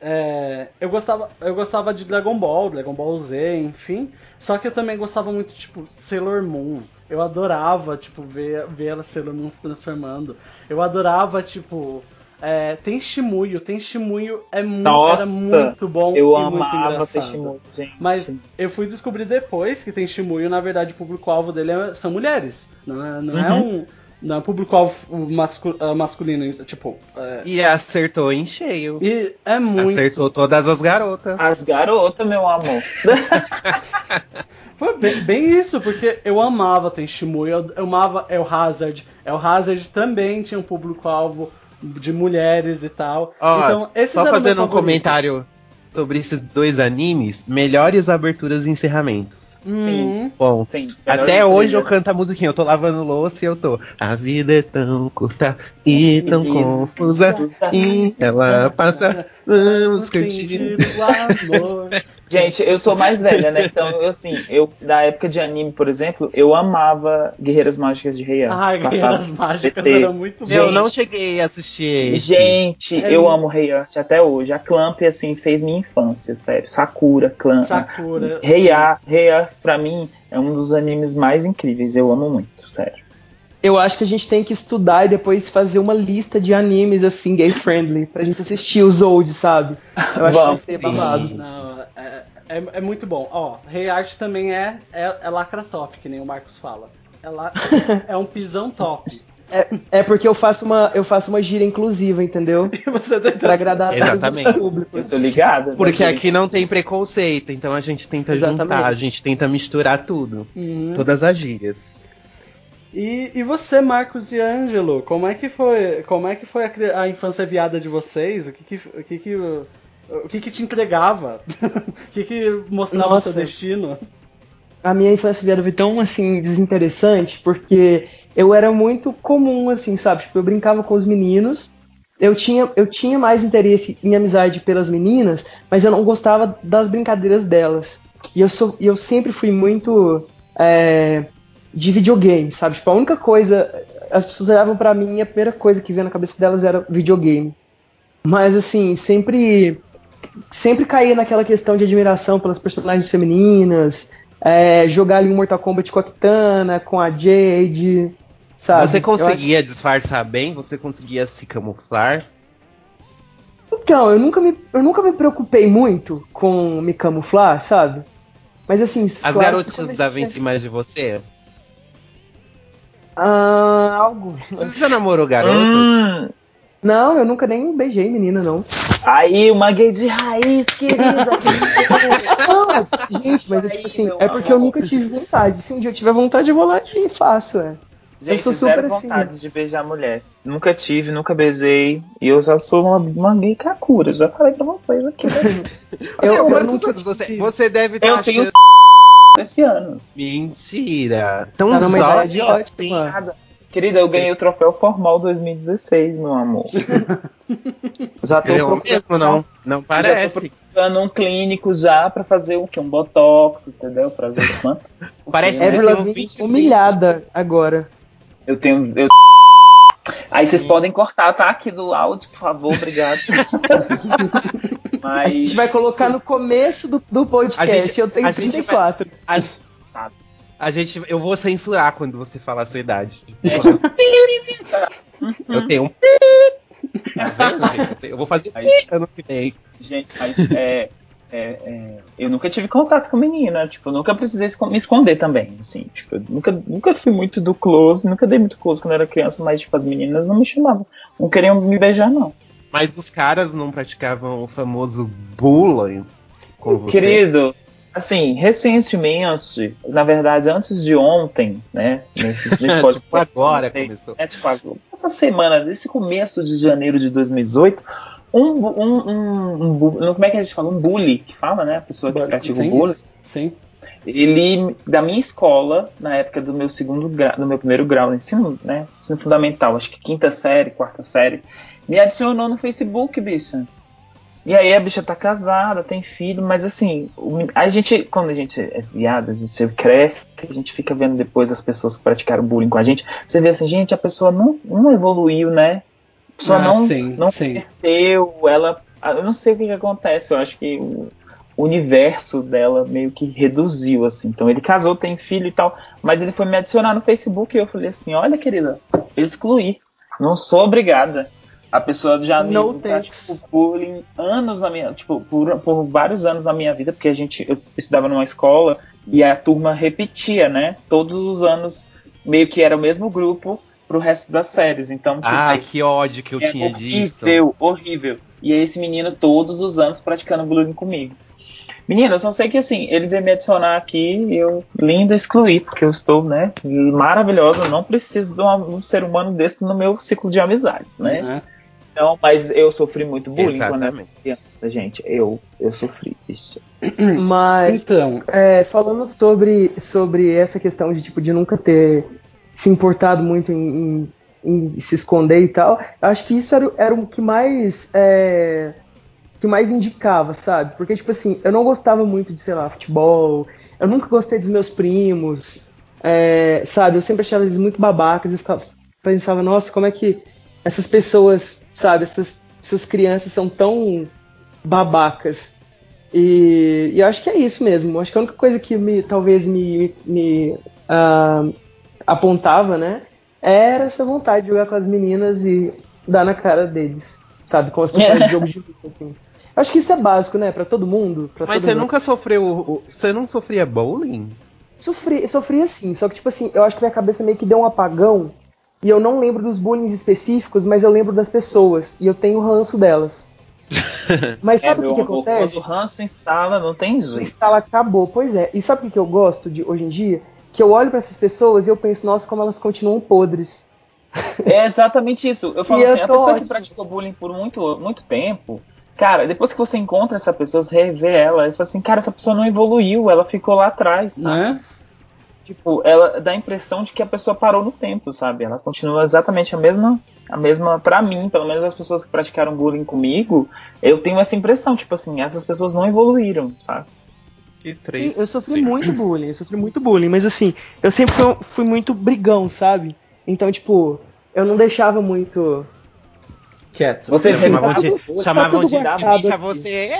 é, eu, gostava, eu gostava de Dragon Ball, Dragon Ball Z, enfim. Só que eu também gostava muito, tipo, Sailor Moon. Eu adorava, tipo, ver, ver ela Sailor Moon se transformando. Eu adorava, tipo. É, tem Shimuyo, tem Shimuyo é mu Nossa, era muito bom Eu e muito amava engraçado. Testemunho, gente. Mas eu fui descobrir depois que tem Shimuyo, na verdade, o público-alvo dele é- são mulheres. Não é, não é Uhum. um. Não é um público-alvo mascu- ah, masculino, tipo. é- E acertou em cheio. e é muito. Acertou todas as garotas. As garotas, meu amor. Foi bem, bem isso, porque eu amava tem Shimuyo, eu, eu amava El Hazard. El Hazard também tinha um público-alvo de mulheres e tal. Ó, então, esses Só fazendo um comentário sobre esses dois animes, melhores aberturas e encerramentos. Hum, Bom, Sim, até melhor hoje eu canto a musiquinha, eu tô lavando louça e eu tô. A vida é tão curta e tão confusa e ela passa. Vamos sentir o amor. Gente, eu sou mais velha, né? Então, eu, assim, eu, da época de anime, por exemplo, eu amava Guerreiras Mágicas de Rei Arthur. Ai, Guerreiras Mágicas era muito bom. Eu Gente. não cheguei a assistir esse. Gente, É eu muito- amo Rei Art até hoje. A Clamp, assim, fez minha infância, sério. Sakura, Clamp. Sakura. Rei Art, Rei Art, pra mim, é um dos animes mais incríveis. Eu amo muito, sério. Eu acho que a gente tem que estudar e depois fazer uma lista de animes assim, gay friendly, pra gente assistir os old, sabe? Eu acho Vamos, que vai ser babado. Não, é, é, é muito bom. Ó, Rei Art também é, é, é lacra top, que nem o Marcos fala. É, la, é um pisão top. É, é porque eu faço uma eu faço uma gira inclusiva, entendeu? Você tá Pra agradar todos os Exatamente. Eu públicos. tô ligada. Porque né? aqui não tem preconceito, então a gente tenta Exatamente. juntar, a gente tenta misturar tudo. Uhum. Todas as gírias. E, e você, Marcos e Ângelo, como é que foi, como é que foi a, a infância viada de vocês? O que que, o que, que, o que, que te entregava? o que, que mostrava o Nossa. seu destino? A minha infância viada foi tão assim desinteressante porque eu era muito comum assim, sabe? Tipo, eu brincava com os meninos. Eu tinha, eu tinha mais interesse em amizade pelas meninas, mas eu não gostava das brincadeiras delas. E eu, sou, eu sempre fui muito é, de videogame, sabe? Tipo, a única coisa. As pessoas olhavam pra mim e a primeira coisa que vinha na cabeça delas era videogame. Mas assim, sempre. Sempre caía naquela questão de admiração pelas personagens femininas, é, jogar ali um Mortal Kombat com a Kitana, com a Jade, sabe? Você conseguia disfarçar bem? Você conseguia se camuflar? acho- Então, eu nunca, me, eu nunca me preocupei muito com me camuflar, sabe? Mas assim. As claro garotas davam em cima de você? Ah, algo. Você já namorou garotas? Hum, Não, eu nunca nem beijei menina, não. aí, uma gay de raiz, querida. Não, gente, mas é tipo assim, é porque eu nunca tive vontade. Se um dia eu tiver vontade, eu vou lá e faço, é. Gente, sou zero super assim. vontade de beijar mulher. Nunca tive, nunca beijei. E eu já sou uma, uma gay kakura. Já falei pra vocês aqui. Né? Eu- Não, eu mas nunca você, você deve estar Eu tenho achando... esse ano. Mentira. Tão numa idade jovem ótima. Nada. Querida, eu ganhei o troféu formal 2016, meu amor. já tô Eu procurando, mesmo, não. Não Já tô parece. um clínico já pra fazer o quê? Um botox, entendeu? Pra ver quanto. Parece Porque, que Lavigne 25. humilhada agora. Eu tenho. Eu... Aí vocês podem cortar, tá? Aqui do áudio, por favor, obrigado. A Mas. gente vai colocar no começo do, do podcast. A gente- eu tenho a gente 34. A, a gente, eu vou censurar quando você falar a sua idade. Eu tenho um. Tá vendo, gente? Eu vou fazer Aí- ano que vem. Gente, mas é, é, é, eu nunca tive contato com menina, tipo, eu nunca precisei me esconder também, assim, tipo, nunca, nunca fui muito do close, nunca dei muito close quando eu era criança, mas, tipo, as meninas não me chamavam, não queriam me beijar, não. Mas os caras não praticavam o famoso bullying com você. Querido, assim, recentemente, na verdade, antes de ontem, né, nesse, nesse podcast, tipo, agora sei, começou. É, tipo, agora- essa semana, desse começo de janeiro de 2018, um, um, um, um como é que a gente fala? Um bully, que fala, né, a pessoa que pratica o bullying, Sim. ele da minha escola na época do meu segundo grau, do meu primeiro grau de ensino, né, ensino fundamental, acho que quinta série, quarta série, me adicionou no Facebook, bicha. E aí a bicha tá casada, tem filho, mas assim, a gente, quando a gente é viado, a gente cresce, a gente fica vendo depois as pessoas que praticaram bullying com a gente, você vê assim, gente, a pessoa não, não evoluiu, né? A pessoa Ah, não, sim, não sim. cresceu, ela. Eu não sei o que, que acontece, eu acho que o universo dela meio que reduziu, assim. Então ele casou, tem filho e tal, mas ele foi me adicionar no Facebook e eu falei assim: olha, querida, eu excluí. Não sou obrigada. A pessoa já me No thanks. bullying anos na minha. Tipo, por, por vários anos na minha vida, porque a gente. Eu estudava numa escola e a turma repetia, né? Todos os anos, meio que era o mesmo grupo pro resto das séries. Então, tipo, Ai, que ódio que eu é tinha disso. horrível, horrível. E é esse menino todos os anos praticando bullying comigo. Menina, eu só sei que assim, ele veio me adicionar aqui e eu linda excluí, porque eu estou, né, maravilhosa, eu não preciso de uma- um ser humano desse no meu ciclo de amizades, né? Né? Então, mas eu sofri muito bullying quando era Exatamente. criança, gente. Eu, eu sofri isso. Mas Então, É, falando sobre, sobre essa questão de tipo de nunca ter se importado muito em, em- em se esconder e tal, eu acho que isso era, o- era o que mais é, que mais indicava, sabe? Porque tipo assim, eu não gostava muito de sei lá futebol, eu nunca gostei dos meus primos, é, sabe? Eu sempre achava eles muito babacas e ficava, pensava, nossa, como é que essas pessoas, sabe? Essas, essas crianças são tão babacas. E, e eu acho que é isso mesmo. Eu acho que a única coisa que me, talvez me, me ah, apontava, né? Era essa vontade de jogar com as meninas e dar na cara deles, sabe? Com as pessoas de jogo de luta, assim. Eu acho que isso é básico, né? Pra todo mundo. Pra Mas todo você mundo. nunca sofreu. o- Você não sofria bullying? Sofri, sofria sim, só que, tipo assim, eu acho que minha cabeça meio que deu um apagão e eu não lembro dos bullying específicos, mas eu lembro das pessoas e eu tenho ranço delas. Mas sabe É, o que, que acontece? Quando o ranço instala, não tem jeito. instala acabou. Pois é. E sabe o que que eu gosto de hoje em dia? Que eu olho pra essas pessoas e eu penso, nossa, como elas continuam podres. É exatamente isso. Eu falo E eu assim, a tô pessoa que ótimo. praticou bullying por muito, muito tempo, cara, depois que você encontra essa pessoa, você revê ela, e fala assim, cara, essa pessoa não evoluiu, ela ficou lá atrás, sabe? né? Tipo, ela dá a impressão de que a pessoa parou no tempo, sabe? Ela continua exatamente a mesma, a mesma, pra mim, pelo menos as pessoas que praticaram bullying comigo, eu tenho essa impressão, tipo assim, essas pessoas não evoluíram, sabe? Que Sim, eu sofri muito bullying, eu sofri muito bullying, mas assim, eu sempre fui, muito brigão, sabe? Então, tipo, eu não deixava muito. Quieto. Vocês Chamavam de, chamavam de guardado bicha aqui. você.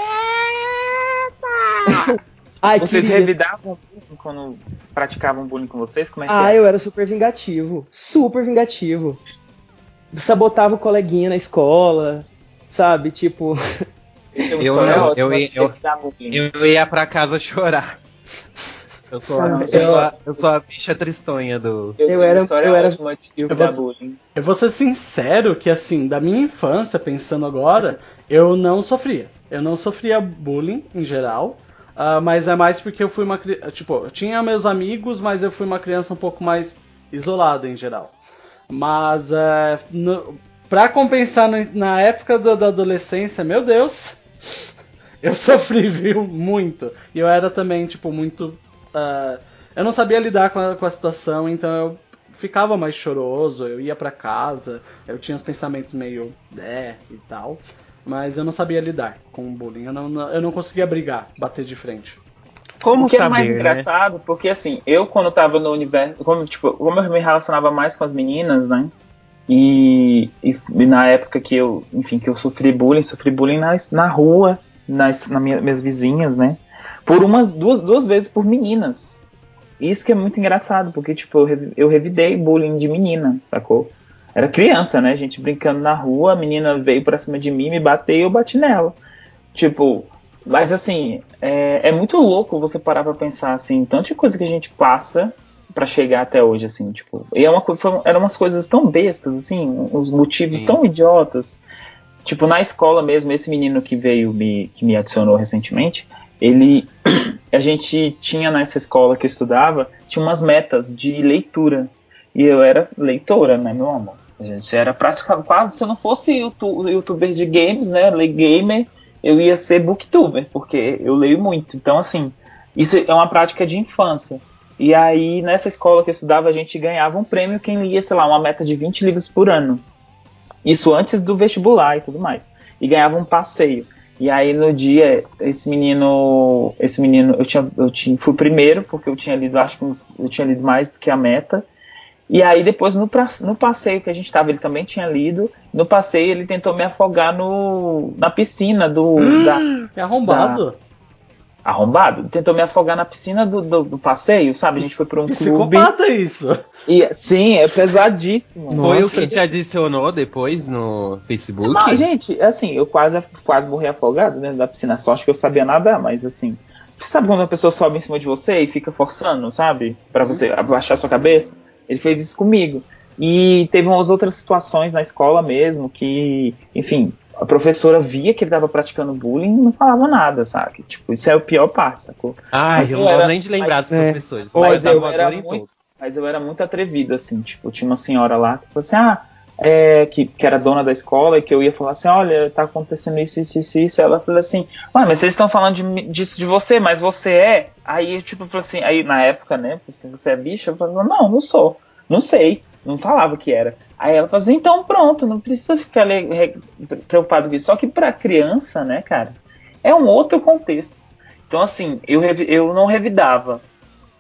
Ai, vocês querida. revidavam bullying quando praticavam bullying com vocês? Como é que Ah, é? eu era super vingativo. Super vingativo. Sabotava o coleguinha na escola, sabe? Tipo. Eu não, eu eu- bullying. Eu ia pra casa chorar. Eu sou, a, Ah, eu, sou a, eu sou a bicha tristonha do. eu era- eu era- ótima Eu vou- bullying. Eu vou ser sincero que, assim, da minha infância, pensando agora, eu não sofria. Eu não sofria bullying em geral. Ah, mas é mais porque eu fui uma criança. Tipo, tinha meus amigos, mas eu fui uma criança um pouco mais isolado em geral. Mas é, no, pra compensar no- na época da, da adolescência, meu Deus, eu sofri, viu? Muito. E eu era também, tipo, muito. ah, eu não sabia lidar com a, com a situação, então eu ficava mais choroso, eu ia pra casa, eu tinha os pensamentos meio. é e tal. Mas eu não sabia lidar com o bullying. Eu não, não- eu não conseguia brigar, bater de frente. Como o que é saber, mais né? engraçado, porque assim, eu quando tava no universo, como, tipo, como eu me relacionava mais com as meninas, né? E, e- e na época que eu, enfim, que eu sofri bullying, sofri bullying nas, na rua, nas, nas minha- minhas vizinhas, né? Por umas duas, duas vezes por meninas. Isso que é muito engraçado, porque, tipo, eu, eu revidei bullying de menina, sacou? Era criança, né? Gente brincando na rua, a menina veio pra cima de mim, me bateu e eu bati nela. Tipo, mas assim, é, é muito louco você parar pra pensar assim, tanta coisa que a gente passa pra chegar até hoje, assim, tipo. E é uma, eram umas coisas tão bestas, assim, uns motivos Sim. tão idiotas. Tipo, na escola mesmo, esse menino que veio me, que me adicionou recentemente, ele. A gente tinha nessa escola que eu estudava, tinha umas metas de leitura. E eu era leitora, né, meu amor? A gente era praticamente quase, se eu não fosse youtu- youtuber de games, né, lay gamer, eu ia ser booktuber, porque eu leio muito. Então, assim, isso é uma prática de infância. E aí, nessa escola que eu estudava, a gente ganhava um prêmio quem lia, sei lá, uma meta de 20 livros por ano. Isso antes do vestibular e tudo mais. E ganhava um passeio. E aí no dia, esse menino, esse menino, eu tinha, eu tinha, fui primeiro, porque eu tinha lido, acho que uns- eu tinha lido mais do que a meta. E aí depois no, no passeio que a gente estava, ele também tinha lido. No passeio ele tentou me afogar no, na piscina do da, É arrombado. arrombado. Tentou me afogar na piscina do, do, do passeio, sabe? A gente foi para um clube. Psicopata isso. E, sim, é pesadíssimo. Foi o que te adicionou depois no Facebook? Mas, gente, assim, eu quase, quase morri afogado dentro da piscina. Sorte que eu sabia nadar, mas assim. Sabe quando a pessoa sobe em cima de você e fica forçando, sabe? Pra você abaixar sua cabeça? Ele fez isso comigo. E teve umas outras situações na escola mesmo que, enfim, a professora via que ele tava praticando bullying e não falava nada, sabe? Tipo, isso é a pior parte, sacou? Mas eu eu não era- gosto nem de lembrar mas- dos é. professores. Mas Mas eu dava era muito-. Mas eu era muito atrevido, assim, tipo, tinha uma senhora lá que falou assim, ah, é, que, que era dona da escola e que eu ia falar assim, olha, tá acontecendo isso, isso, isso, isso. Ela falou assim, mas vocês estão falando de disso de você, mas você é? Aí, tipo, assim, aí na época, né, assim, você é bicha? Eu falei, não, não sou, não sei, não falava que era. Aí ela falou assim, então pronto, não precisa ficar preocupado com isso. Só que pra criança, né, cara, é um outro contexto. Então, assim, eu, eu não revidava.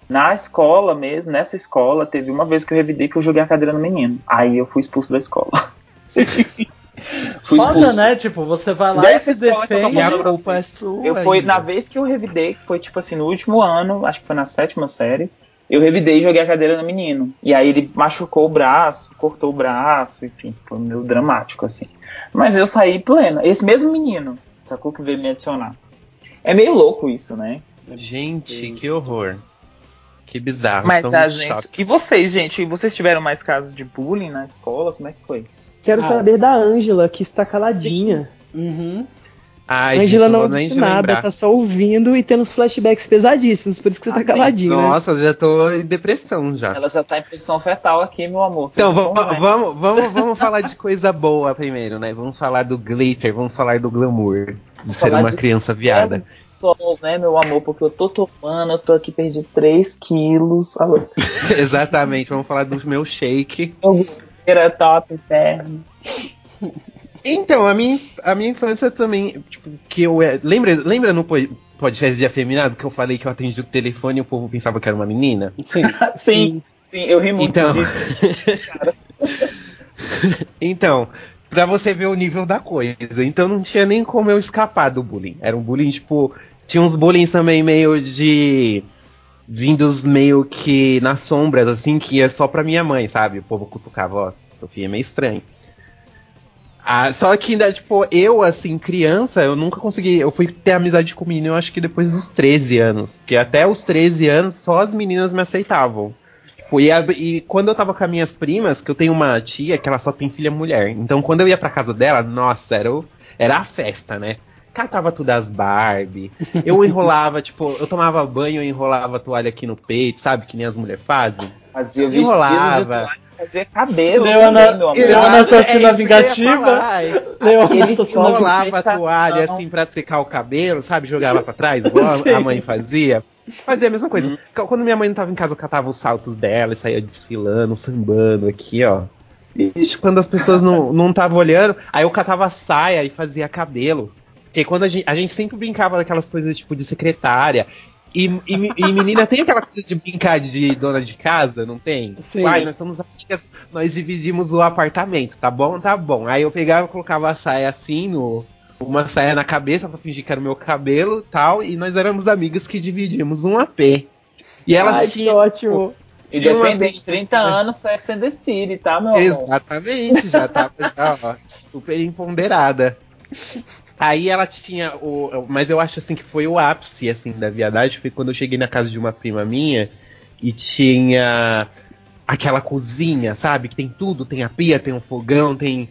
Na escola mesmo, nessa escola, teve uma vez que eu revidei que eu joguei a cadeira no menino. Aí eu fui expulso da escola. fui Foda, expulso. né? Tipo, você vai lá Dessa e se defende. E a culpa é sua. Eu fui, na vez que eu revidei, que foi tipo assim, no último ano, acho que foi na sétima série, eu revidei e joguei a cadeira no menino. E aí ele machucou o braço, cortou o braço, enfim, foi meio dramático, assim. Mas eu saí plena. Esse mesmo menino, sacou que veio me adicionar. É meio louco isso, né? Gente, que horror. Que bizarro. Mas a chato. gente. E vocês, gente? E vocês tiveram mais casos de bullying na escola? Como é que foi? Quero Ah. saber da Ângela, que está caladinha. Uhum. Ai, a não disse nada, lembrar. tá só ouvindo e tendo os flashbacks pesadíssimos, por isso que você tá Ah, caladinho, né? Nossa, eu já tô em depressão já. Ela já tá em posição fetal aqui, meu amor. Então, vamos, vamos, vamos, vamos falar de coisa boa primeiro, né? Vamos falar do glitter, vamos falar do glamour. De ser falar uma de- criança viada. Sol, né, meu amor? Porque eu tô tomando, eu tô aqui, perdi 3 quilos. Exatamente, vamos falar dos meus shake. Era top, terno. Então, a minha, a minha infância também, tipo, que eu. é- Lembra, lembra no po- podcast de afeminado que eu falei que eu atendi o telefone e o povo pensava que era uma menina? Sim. Sim, sim, eu ri muito Então. disso. Então, pra você ver o nível da coisa. Então não tinha nem como eu escapar do bullying. Era um bullying, tipo. Tinha uns bullying também meio de. Vindos meio que nas sombras, assim, que ia só pra minha mãe, sabe? O povo cutucava, ó, Sofia é meio estranho. Ah, só que ainda, tipo, eu, assim, criança, eu nunca consegui. Eu fui ter amizade com menino, eu acho que depois dos 13 anos. Porque até os 13 anos, só as meninas me aceitavam. Tipo, e, a- e quando eu tava com as minhas primas, que eu tenho uma tia que ela só tem filha mulher. Então quando eu ia pra casa dela, nossa, era, o- era a festa, né? Catava tudo as Barbie. Eu enrolava, tipo, eu tomava banho e enrolava a toalha aqui no peito, sabe? Que nem as mulheres fazem. Fazia de Enrolava. fazia cabelo Leona- também, meu amor. Leona- assassina é eu vingativa. é. Leona assassina Enrolava a toalha não. assim pra secar o cabelo, sabe? Jogava pra trás, igual a- mãe fazia. Fazia a mesma coisa. Uhum. Quando minha mãe não tava em casa, eu catava os saltos dela e saía desfilando, sambando aqui, ó. Ixi, quando as pessoas não não estavam olhando, aí eu catava a saia e fazia cabelo. Porque quando a gente, a gente sempre brincava daquelas coisas tipo de secretária. E, e, e menina tem aquela coisa de brincar de dona de casa, não tem? Sim. Uai, nós somos amigas, nós dividimos o apartamento, tá bom? Tá bom. Aí eu pegava e colocava a saia assim, no, uma saia na cabeça pra fingir que era o meu cabelo e tal, e nós éramos amigas que dividimos um AP. E elas Ai, que tinham. ótimo. Independente de 30 anos, Sex and the City, tá, meu amor? Exatamente, já tava já, ó, super empoderada. Aí ela tinha o. Mas eu acho assim que foi o ápice assim da viadagem. Foi quando eu cheguei na casa de uma prima minha e tinha aquela cozinha, sabe? Que tem tudo, tem a pia, tem um fogão, tem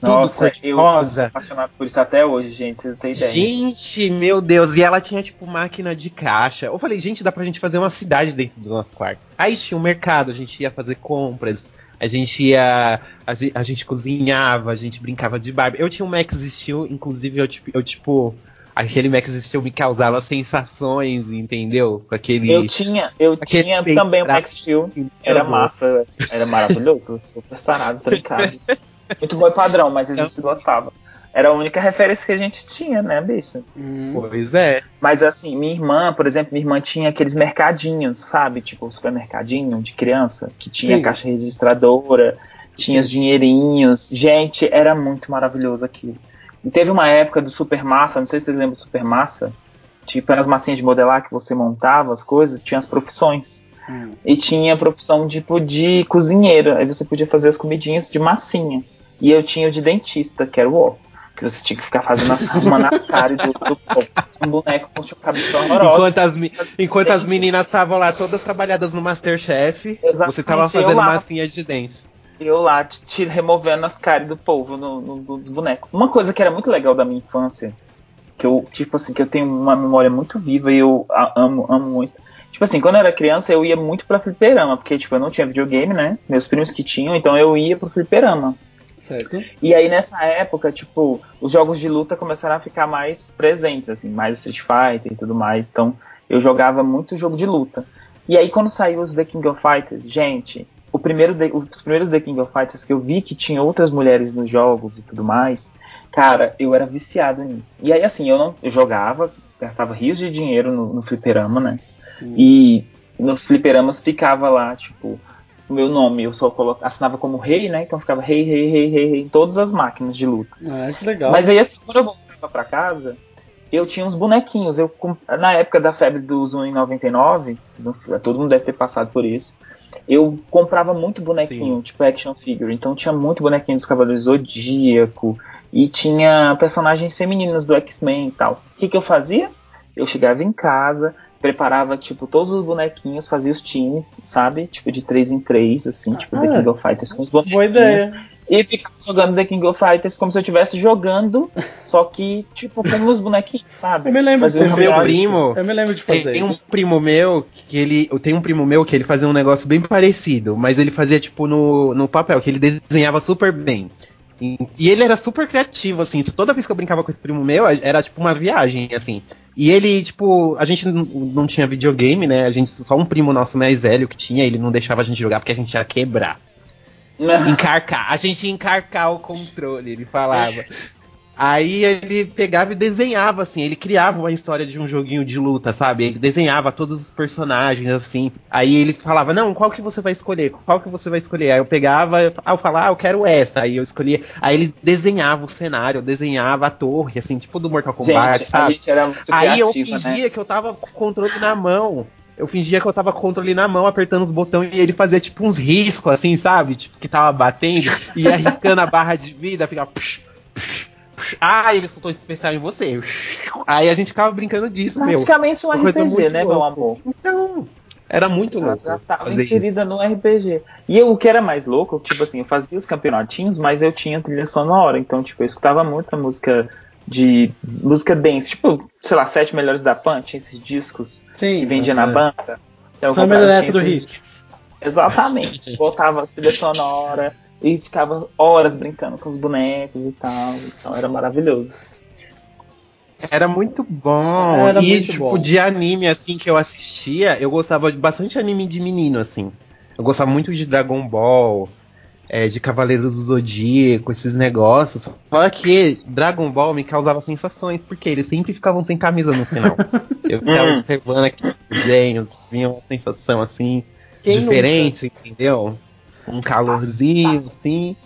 tudo Nossa, eu sou cor-de-rosa. apaixonado por isso até hoje, gente, vocês não têm ideia. Gente, meu Deus, e ela tinha tipo máquina de caixa. Eu falei, gente, dá pra gente fazer uma cidade dentro do nosso quarto. Aí tinha um mercado, a gente ia fazer compras, a gente ia. A gente, a gente cozinhava, a gente brincava de Barbie. Eu tinha um Max Steel, inclusive eu, tipo- eu tipo. Aquele Max Steel me causava sensações, entendeu? Com aquele. Eu tinha, eu tinha também o Max Steel, era massa, era maravilhoso, super sarado, trincado. Muito bom e padrão, mas a gente gostava. Era a única referência que a gente tinha, né, bicho? Hum. Pois é. Mas assim, minha irmã, por exemplo, minha irmã tinha aqueles mercadinhos, sabe? Tipo, supermercadinho de criança, que tinha Sim. caixa registradora, tinha os dinheirinhos. Gente, era muito maravilhoso aquilo. E teve uma época do Super Massa, não sei se vocês lembram do Super Massa, tipo, eram as massinhas de modelar que você montava as coisas, tinha as profissões. Hum. E tinha a profissão tipo de cozinheira, aí você podia fazer as comidinhas de massinha. E eu tinha o de dentista, que era o ó. Que você tinha que ficar fazendo na cara do, do povo. Um boneco com tipo cabeça horrorosa. Enquanto as, mi- enquanto as meninas estavam lá todas trabalhadas no Masterchef, Exatamente, você tava eu fazendo lá. massinha de dente. eu lá te, te removendo as caras do povo no- no- dos bonecos. Uma coisa que era muito legal da minha infância, que eu, tipo assim, que eu tenho uma memória muito viva e eu a- amo, amo muito. Tipo assim, quando eu era criança, eu ia muito pra fliperama, porque, tipo, eu não tinha videogame, né? Meus primos que tinham, então eu ia pro fliperama. Certo. E aí, nessa época, tipo, os jogos de luta começaram a ficar mais presentes, assim, mais Street Fighter e tudo mais. Então, eu jogava muito jogo de luta. E aí, quando saiu os The King of Fighters, gente, o primeiro os primeiros The King of Fighters que eu vi que tinha outras mulheres nos jogos e tudo mais, cara, eu era viciado nisso. E aí, assim, eu não eu jogava, gastava rios de dinheiro no, no fliperama, né? E nos fliperamas ficava lá, tipo, o meu nome, eu só assinava como rei, né? Então ficava rei, rei, rei, rei, rei em todas as máquinas de luta. Ah, que legal. Mas aí, assim, quando eu voltava pra casa, eu tinha uns bonequinhos. Eu, na época da febre dos 1,99, no- todo mundo deve ter passado por isso. Eu comprava muito bonequinho, tipo action figure. Então tinha muito bonequinho dos Cavaleiros Zodíaco. E tinha personagens femininas do X-Men e tal. O que, que eu fazia? Eu chegava em casa, preparava, tipo, todos os bonequinhos, fazia os times, sabe? Tipo, de 3 em 3, assim, tipo, The Ah. King of Fighters com os bonequinhos. Boa ideia. E ficava jogando The King of Fighters como se eu estivesse jogando, só que, tipo, com os bonequinhos, sabe? Eu me lembro Fazia de ter Meu primo, Eu me lembro de Tem, fazer tem um isso. primo meu que ele. Tem um primo meu que ele fazia um negócio bem parecido, mas ele fazia tipo no, no papel, que ele desenhava super bem. E, ele era super criativo, assim. Toda vez que eu brincava com esse primo meu, era tipo uma viagem, assim. E ele, tipo, a gente não, não tinha videogame, né? A gente, só um primo nosso mais velho que tinha, ele não deixava a gente jogar porque a gente ia quebrar. Encarcar. A gente ia encarcar o controle, ele falava. Aí ele pegava e desenhava, assim, ele criava uma história de um joguinho de luta, sabe? Ele desenhava todos os personagens, assim. Aí ele falava, não, qual que você vai escolher? Qual que você vai escolher? Aí eu pegava, aí eu falava, ah, eu quero essa. Aí eu escolhia. Aí ele desenhava o cenário, desenhava a torre, assim, tipo do Mortal Kombat, Gente, a sabe? gente era muito Aí eu criativa, fingia né? que eu tava com o controle na mão. Eu fingia que eu tava com o controle na mão, apertando os botões, e ele fazia tipo uns riscos, assim, sabe? Tipo, que tava batendo, e arriscando a barra de vida, ficava. psh, psh. Ah, ele soltou esse especial em você. Aí a gente ficava brincando disso, meu. Praticamente um Uma coisa RPG, né, meu amor? Então, era muito Ela louco. já tava fazer inserida no RPG. E eu, o que era mais louco, tipo assim, eu fazia os campeonatinhos, mas eu tinha trilha sonora. Então, tipo, eu escutava muita música de. música dance. Tipo, sei lá, sete melhores da Pan, tinha esses discos Sim. que vendia na é. banda. Então, Summer Electro Hits. Exatamente. Botava a trilha sonora e ficava horas brincando com os bonecos e tal. Então era maravilhoso. Era muito bom. Era e, muito tipo, bom. de anime, assim, que eu assistia, eu gostava de bastante anime de menino, assim. Eu gostava muito de Dragon Ball, é, de Cavaleiros do Zodíaco, esses negócios. Só que Dragon Ball me causava sensações, porque eles sempre ficavam sem camisa no final. Eu ficava Hum. observando aqueles desenhos, vinha uma sensação, assim, Quem diferente, entendeu? Um calorzinho, assim.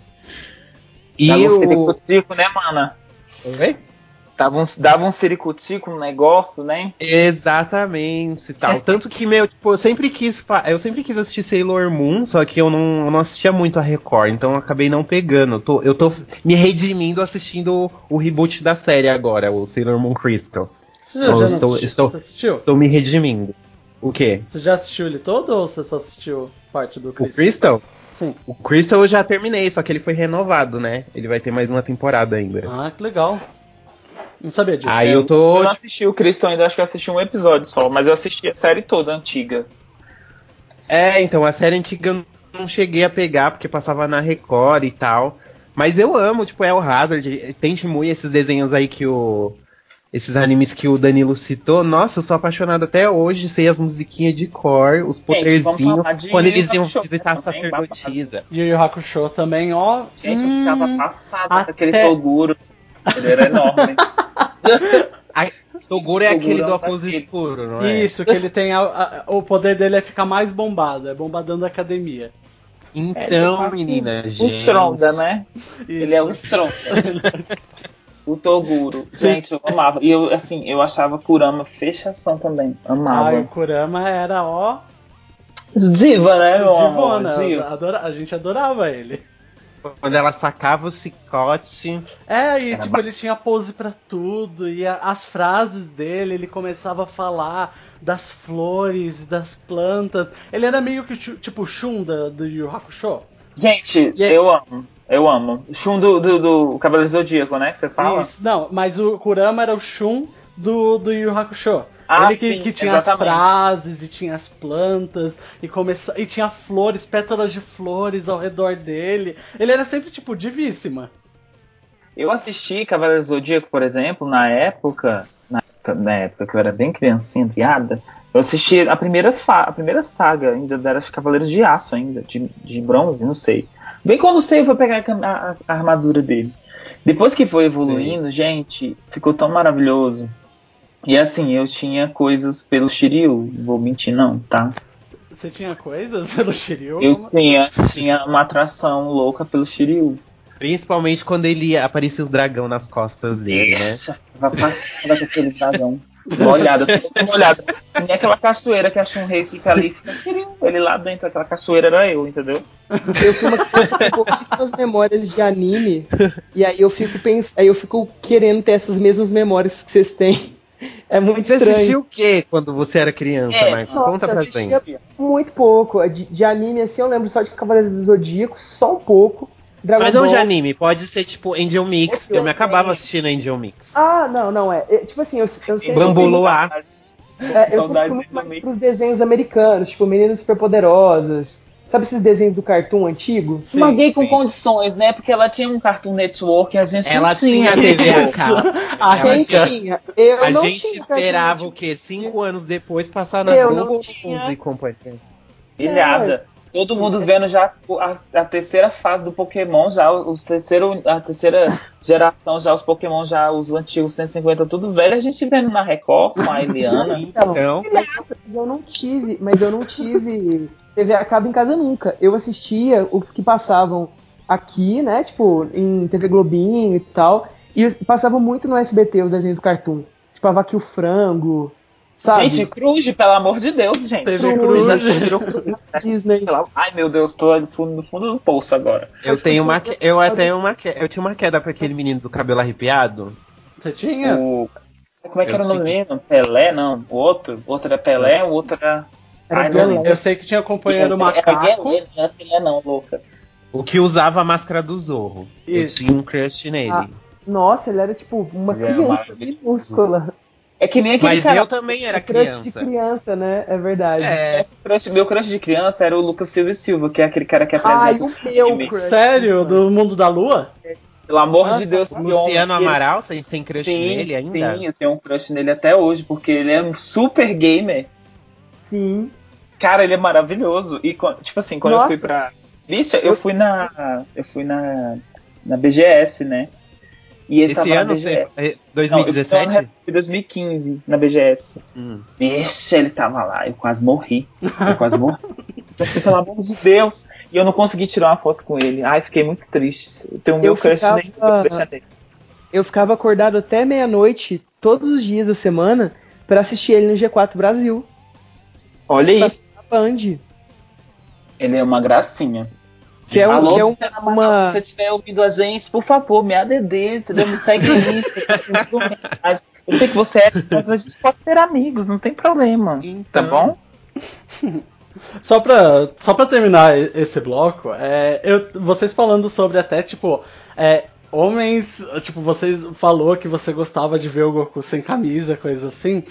E Dava um o... ciricutico, né, mana? Oi? Dava um, dava um ciricutico no negócio, né? Exatamente, tal. Tanto que, meu, tipo, eu sempre quis, eu sempre quis assistir Sailor Moon, só que eu não, eu não assistia muito a Record, então eu acabei não pegando. Eu tô, eu tô me redimindo assistindo o, o reboot da série agora, o Sailor Moon Crystal. Você já, já não estou- assistiu? estou- Você assistiu? Tô me redimindo. O quê? Você já assistiu ele todo ou você só assistiu parte do O Chris? Crystal? Sim. O Crystal eu já terminei, só que ele foi renovado, né? Ele vai ter mais uma temporada ainda. Ah, que legal. Não sabia disso. Aí eu tô. Eu não assisti o Cristo ainda, acho que eu assisti um episódio só, mas eu assisti a série toda antiga. É, então, a série antiga eu não cheguei a pegar, porque passava na Record e tal. Mas eu amo, tipo, El Hazard, tem Shimui, esses desenhos aí que o. Esses animes que o Danilo citou. Nossa, eu sou apaixonado até hoje, sei as musiquinhas de cor, os poderzinhos, quando eles iam Hakusho visitar a sacerdotisa. E o Yu Hakusho também, ó. Gente, hum, eu ficava passada até- com aquele Toguro. Ele era enorme. Toguro é Toguro aquele é do um óculos daquele. escuro, não é? Isso, que ele tem. a- a- o poder dele é ficar mais bombado, é bombadão da academia. Então, É, menina, O gente. Stronda, né? Ele é o Isso. Stronda. o Toguro. Gente, eu amava. E eu, assim, eu achava Kurama fechação também. Amava. Ai, o Kurama era, ó. Diva, né, meu? Divona. Diva. adora- a gente adorava ele. Quando ela sacava o cicote. É, e tipo, ba- ele tinha pose pra tudo, e a- as frases dele, ele começava a falar das flores, das plantas. Ele era meio que tipo o Shun da, do Yu Hakusho. Gente, E aí- eu amo. Eu amo. Shun do, do, do Cavaleiro Zodíaco, né? Que você fala? Isso, não, mas o Kurama era o Shun do, do Yu Hakusho. Ah, ele que, sim, que tinha as exatamente. frases e tinha as plantas e começa... e tinha flores, pétalas de flores ao redor dele. Ele era sempre tipo divíssima. Eu assisti Cavaleiro Zodíaco, por exemplo, na época, na época, na época que eu era bem criancinha, piada, eu assisti a primeira, fa- a primeira saga ainda era Cavaleiros de Aço ainda, de, de bronze, não sei. Bem quando o Seiya foi pegar a, a- a armadura dele. Depois que foi evoluindo, gente, ficou tão maravilhoso. E assim, eu tinha coisas pelo Shiryu, vou mentir não, tá? Você tinha coisas pelo Shiryu? Eu tinha, tinha uma atração louca pelo Shiryu. Principalmente quando ele aparecia o dragão nas costas dele, né? Nossa, tava passada com aquele dragão. Molhada, toda molhada. Nem aquela cachoeira que a Shun Rei fica ali, fica querido. Ele lá dentro, aquela cachoeira era eu, entendeu? Eu fui uma criança com pouquíssimas memórias de anime. E aí eu fico pens... aí eu fico querendo ter essas mesmas memórias que vocês têm. É muito Você estranho. assistiu o que quando você era criança, É, Marcos? Nossa, Conta pra gente. muito pouco. De, de anime, assim, eu lembro só de Cavaleiros do Zodíaco, só um pouco. Dragon Mas não Ball. de anime, pode ser tipo Angel Mix. Eu Eu me acabava tenho. assistindo Angel Mix. Ah, não, não, é. é, tipo assim, eu, eu sempre. Bambu Luar. É, eu sempre fui muito mais pros desenhos americanos, tipo Meninas Superpoderosas. Sabe esses desenhos do cartoon antigo? Sim, uma gay com sim. condições, né? Porque ela tinha um Cartoon Network e a gente Ela não tinha. tinha TV a cabo. A Quem tinha-? Eu A não gente tinha esperava o quê? Cinco anos depois passar na Eu não Globo tinha. e companhia. Ilhada. Todo mundo vendo já a, a terceira fase do Pokémon, já os terceiro, a terceira geração, já os Pokémon, já os antigos 150, tudo velho, a gente vendo na Record com a Eliana. Então, Então, mas eu não tive, mas eu não tive TV a cabo em casa nunca. Eu assistia os que passavam aqui, né? Tipo, em TV Globinho e tal. E passavam muito no SBT os desenhos do cartoon. Tipo, a Vaca e o Frango, sabe? Gente, Cruz, pelo amor de Deus, gente. TV Cruz, Cruz. Cruz, né? Disney. Ai meu Deus, tô no fundo, no fundo do poço agora. eu tenho uma. que- Eu até tenho uma. que- Eu tinha uma queda pra aquele menino do cabelo arrepiado. Você tinha? O... Como é que Eu era o nome dele? Pelé, não. O outro. O outro era Pelé, o outro era. Era Ai, não. Eu sei que tinha companheiro Era macaco. Pelé, não era Pelé, não, louca. O que usava a máscara do Zorro. Isso. Eu tinha um crush nele. Ah. Nossa, ele era tipo uma Ele era criança minúscula. É que nem aquele Mas cara. eu também era Crush de criança. criança, né? É verdade. É, crush- meu crush de criança era o Lucas Silva e Silva, que é aquele cara que Ai, apresenta. o meu crush. Sério? Do mundo da lua? Pelo amor Ah, de Deus, tá. Luciano homem, Amaral, vocês têm crush Sim, nele ainda? sim, eu tenho um crush nele até hoje, porque ele é um super gamer. Sim. Cara, ele é maravilhoso. E, tipo assim, quando Nossa. eu fui pra. Bicha, eu fui na. Eu fui na. Na BGS, né? E ele Esse ano, você- é, Não, eu fui 2017? na- Em 2015, na BGS. Hum. Bicha, ele tava lá, eu quase morri. Eu quase morri. Eu disse, pelo amor de Deus. E eu não consegui tirar uma foto com ele. Ai, fiquei muito triste. Eu tenho o meu Eu crush ficava- nem eu ficava acordado até meia-noite, todos os dias da semana, pra assistir ele no G4 Brasil. Olha isso. Band. Ele é uma gracinha. Que é, um, Alô, que é um- uma. se você estiver ouvindo a gente, por favor, me ADD, entendeu? Me segue mensagem. Eu sei que você é, mas a gente pode ser amigos, não tem problema. Tá Então, bom? Só pra, só pra terminar esse bloco, é, eu, vocês falando sobre até, tipo, é, homens, tipo, vocês falou que você gostava de ver o Goku sem camisa, coisa assim.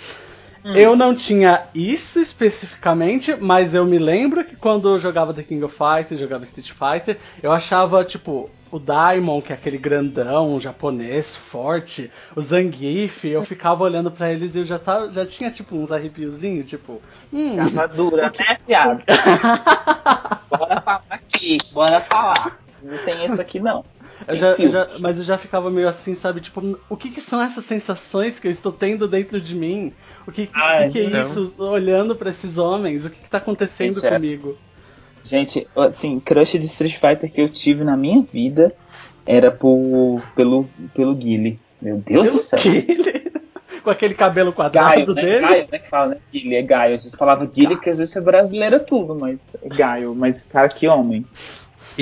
Eu não tinha isso especificamente, mas eu me lembro que quando eu jogava The King of Fighters, jogava Street Fighter, eu achava, tipo, o Daimon, que é aquele grandão, japonês, forte, o Zangief, eu ficava olhando pra eles e eu já, tava, já tinha, tipo, uns arrepiozinhos, tipo, hum, Capa dura, né, piada? bora falar aqui, bora falar. Não tem isso aqui, não. Eu já, eu já- mas eu já ficava meio assim, sabe? Tipo, o que, que são essas sensações que eu estou tendo dentro de mim? O que, o que, que é não. isso? Olhando pra esses homens, o que, que tá acontecendo Gente, é- comigo? Gente, assim, crush de Street Fighter que eu tive na minha vida era por, pelo, pelo Guile. Meu Deus do céu. Que- Com aquele cabelo quadrado Gaio, né? dele. Gaio, né? Que fala, né? Guile, é Gaio. Às vezes falava Guile, que às vezes é brasileira tudo, mas é Gaio. Mas, cara, que homem.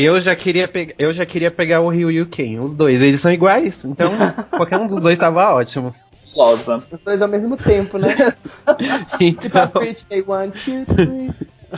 Eu já queria pegar, eu já queria pegar o Ryu e o Ken, os dois, eles são iguais, então qualquer um dos dois tava ótimo. Losa. Os dois ao mesmo tempo, né? Tipo a Então, Britney, one, two, three.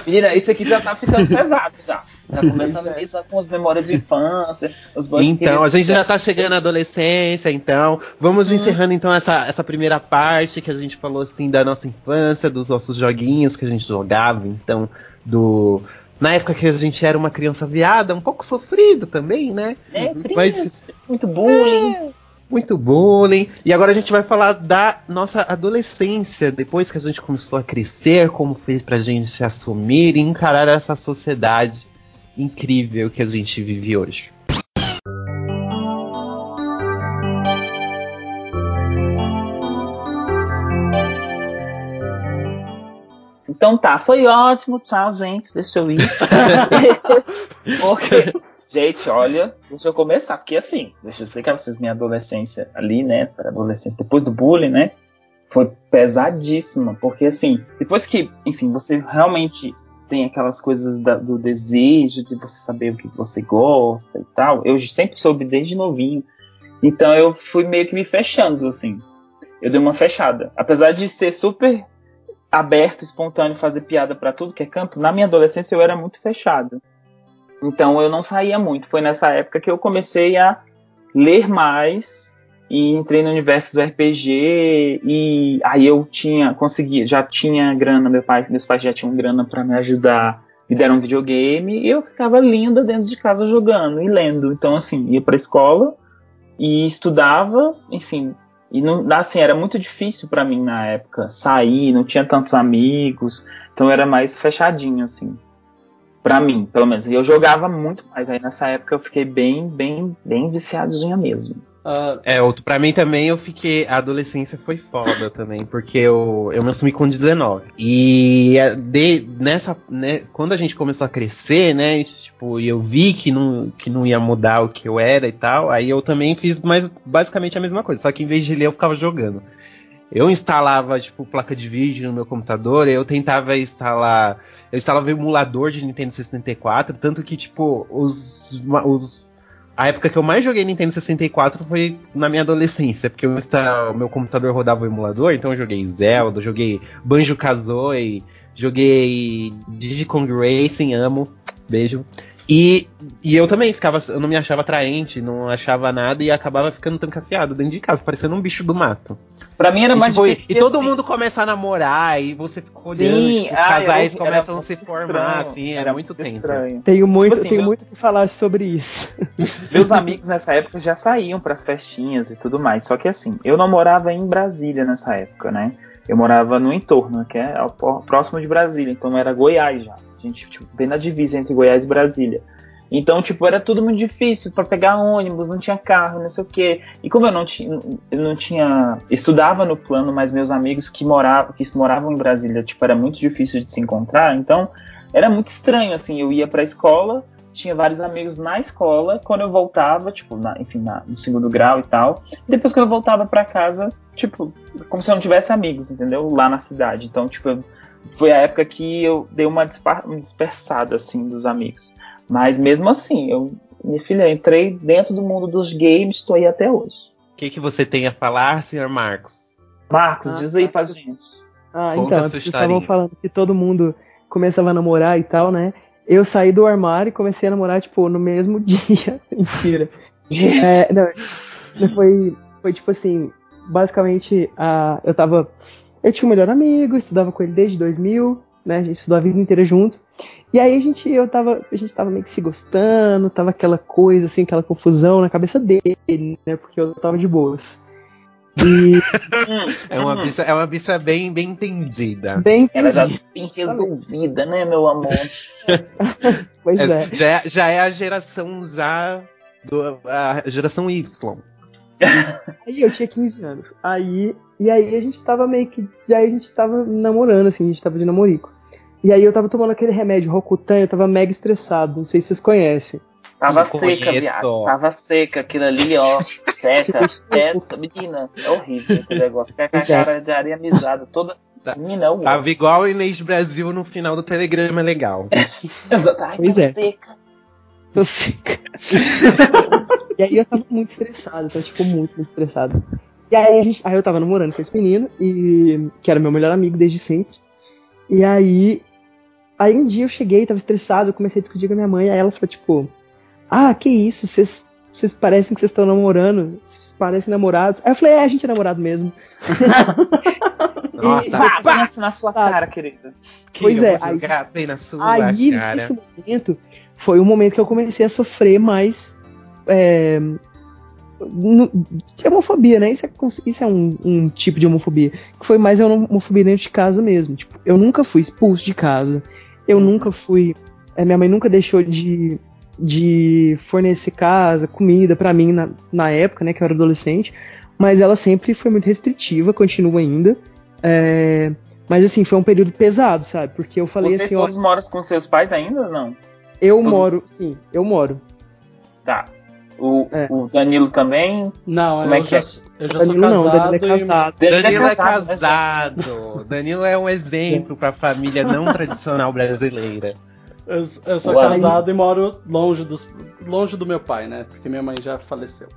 Menina, isso aqui já tá ficando pesado já. Já começa a isso com as memórias de infância, os então, a gente já tá chegando na adolescência, então vamos encerrando então essa, essa primeira parte que a gente falou assim da nossa infância, dos nossos joguinhos que a gente jogava, então do na época que a gente era uma criança viada, um pouco sofrido também, né? É, Mas- Mas... muito bullying. Muito bullying. E agora a gente vai falar da nossa adolescência, depois que a gente começou a crescer, como fez pra gente se assumir e encarar essa sociedade incrível que a gente vive hoje. Então tá, foi ótimo. Tchau, gente. Deixa eu ir. Porque, gente, olha, deixa eu começar. Porque assim, deixa eu explicar pra vocês minha adolescência ali, né? Pra adolescência, depois do bullying, né? Foi pesadíssima. Porque assim, depois que, enfim, você realmente tem aquelas coisas da- do desejo de você saber o que você gosta e tal. Eu sempre soube desde novinho. Então eu fui meio que me fechando, assim. Eu dei uma fechada. Apesar de ser super aberto, espontâneo, fazer piada pra tudo que é canto, na minha adolescência eu era muito fechado. Então eu não saía muito. Foi nessa época que eu comecei a ler mais e entrei no universo do RPG e aí eu tinha consegui, já tinha grana, meu pai, meus pais já tinham grana pra me ajudar, me deram um videogame e eu ficava linda dentro de casa jogando e lendo. Então assim, ia pra escola e estudava, enfim, e não, assim, era muito difícil pra mim na época sair, não tinha tantos amigos, então era mais fechadinho, assim. Pra mim, pelo menos. E eu jogava muito mais. Aí nessa época eu fiquei bem, bem, bem viciadinha mesmo. Ah, É, outro, pra mim também eu fiquei. A adolescência foi foda também, porque eu, eu me assumi com 19. E é, de, nessa. Né, quando a gente começou a crescer, né? Tipo, eu vi que não, que não ia mudar o que eu era e tal, aí eu também fiz mais basicamente a mesma coisa. Só que em vez de ler, eu ficava jogando. Eu instalava, tipo, placa de vídeo no meu computador, eu tentava instalar. Eu instalava emulador de Nintendo 64, tanto que, tipo, os, os a época que eu mais joguei Nintendo 64 foi na minha adolescência, porque o meu computador rodava o emulador, então eu joguei Zelda, joguei Banjo Kazooie, joguei Digicong Racing, amo, beijo. E, e eu também ficava, eu não me achava atraente, não achava nada e acabava ficando trancafiado dentro de casa, parecendo um bicho do mato. Pra mim era E, mais tipo, e- difícil. e todo assim. mundo começa a namorar e você fica olhando, Sim, tipo, os ah, casais era- começam era a se formar, estranho, assim, era muito tenso. estranho. Tenho muito, assim, tenho meu- muito o que falar sobre isso. Meus amigos nessa época já saíam pras festinhas e tudo mais. Só que assim, eu não morava em Brasília nessa época, né? Eu morava no entorno, que é próximo de Brasília, então era Goiás já. A gente, tipo, bem na divisa entre Goiás e Brasília. Então, tipo, era tudo muito difícil pra pegar ônibus, não tinha carro, não sei o quê. E como eu não tinha, eu não tinha, estudava no plano, mas meus amigos que moravam, que moravam em Brasília, tipo, era muito difícil de se encontrar. Então, era muito estranho, assim. Eu ia pra escola, tinha vários amigos na escola. Quando eu voltava, tipo, na- enfim, na- no segundo grau e tal. E depois quando eu voltava pra casa, tipo, como se eu não tivesse amigos, entendeu? Lá na cidade. Então, tipo, eu- foi a época que eu dei uma, dispersada, assim, dos amigos. Mas mesmo assim, eu, minha filha, entrei dentro do mundo dos games, estou aí até hoje. O que, que você tem a falar, senhor Marcos? Marcos, Ah, diz aí tá. pra gente. Ah, Conta então, a sua vocês estavam falando que todo mundo começava a namorar e tal, né? Eu saí do armário e comecei a namorar, tipo, no mesmo dia. Mentira. É, não, não, foi, foi tipo assim, basicamente, a, eu tava. Eu tinha um melhor amigo, estudava com ele desde 2000, né? A gente estudou a vida inteira juntos. E aí a gente, eu tava, a gente tava meio que se gostando, tava aquela coisa, assim, aquela confusão na cabeça dele, né? Porque eu tava de boas. E É uma bicha, é uma bicha bem, bem entendida. bem Ela já tem resolvida, né, meu amor? pois É, é. já, é, já é a geração já. do- a geração Y. Aí eu tinha 15 anos. Aí, e aí a gente tava meio que. E aí a gente tava namorando, assim, a gente tava de namorico. E aí eu tava tomando aquele remédio Rocutan, eu tava mega estressado, não sei se vocês conhecem. Tava seca, viado. Tava seca aquilo ali, ó. Seca. Seca, menina. É horrível aquele negócio. Fica com a é. cara de areia misada toda. Tá. Menina, é Tava igual o Inês Brasil no final do Telegrama Legal. Ai, Pois tô é. seca. Tô seca. e aí eu tava muito estressado, então, tipo, muito, muito estressado. E aí, a gente, aí eu tava namorando com esse menino, e, que era meu melhor amigo desde sempre. E aí, aí um dia eu cheguei, tava estressado, eu comecei a discutir com a minha mãe, aí ela falou, tipo, ah, que isso, vocês vocês parecem que vocês estão namorando, vocês parecem namorados. Aí eu falei, é, a gente é namorado mesmo. Nossa, Pá, pá, pensa na sua cara, querida. que pois eu é, aí- bem na sua Aí, cara. nesse momento, foi o momento que eu comecei a sofrer mais. É, no- de homofobia, né? Isso é, isso é um, um tipo de homofobia. Que foi mais a homofobia dentro de casa mesmo. Tipo, eu nunca fui expulso de casa. Eu Uhum. nunca fui. é, minha mãe nunca deixou de, de fornecer casa, comida pra mim na, na época, né? Que eu era adolescente. Mas ela sempre foi muito restritiva, continua ainda. É, mas assim, foi um período pesado, sabe? Porque eu falei Vocês assim, ó, todos moram com seus pais ainda ou não? Eu Todo- moro, sim, eu moro. Tá. O, É. o Danilo também. Não, Como é eu, que já, é? eu já Danilo sou não, casado. Danilo é e- casado. Danilo é casado, casado. Danilo é um exemplo pra família não tradicional brasileira. Eu, eu sou casado e moro longe, dos, longe do meu pai, né? Porque minha mãe já faleceu.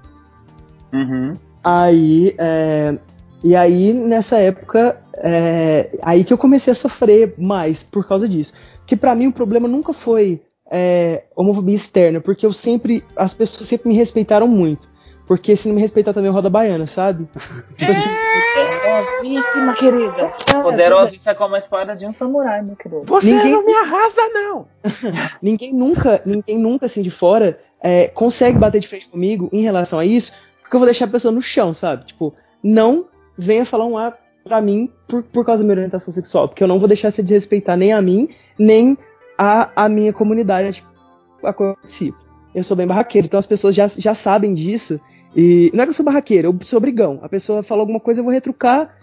Uhum. Aí, é, e aí nessa época, é, aí que eu comecei a sofrer mais por causa disso. Que pra mim o problema nunca foi é, homofobia externa, porque eu sempre, as pessoas sempre me respeitaram muito. Porque se não me respeitar também roda baiana, sabe? Tipo assim, Poderosíssima, querida. Poderosíssima é como a espada de um samurai, meu querido. Você Ninguém- não me arrasa, não! ninguém nunca, ninguém nunca assim de fora é, consegue bater de frente comigo em relação a isso, porque eu vou deixar a pessoa no chão, sabe? Tipo, não venha falar um A pra mim por, por causa da minha orientação sexual, porque eu não vou deixar você desrespeitar nem a mim, nem a, a minha comunidade a qual eu participo. Eu sou bem barraqueiro, então as pessoas já, já sabem disso. E não é que eu sou barraqueiro, eu sou brigão. A pessoa fala alguma coisa, eu vou retrucar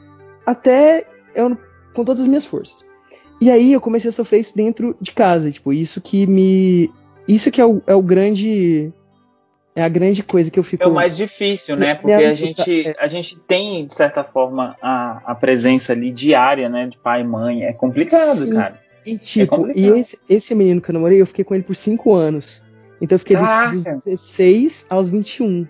até eu com todas as minhas forças. E aí eu comecei a sofrer isso dentro de casa, tipo, isso que me. Isso que é o, é o grande. É a grande coisa que eu fico. É o mais difícil, né? Porque a gente, é. a gente tem, de certa forma, a, a presença ali diária, né? De pai e mãe. É complicado, Sim. cara. E tipo, complicado. e esse, esse menino que eu namorei, eu fiquei com ele por 5 anos. Então eu fiquei dos, dos 16 aos 21.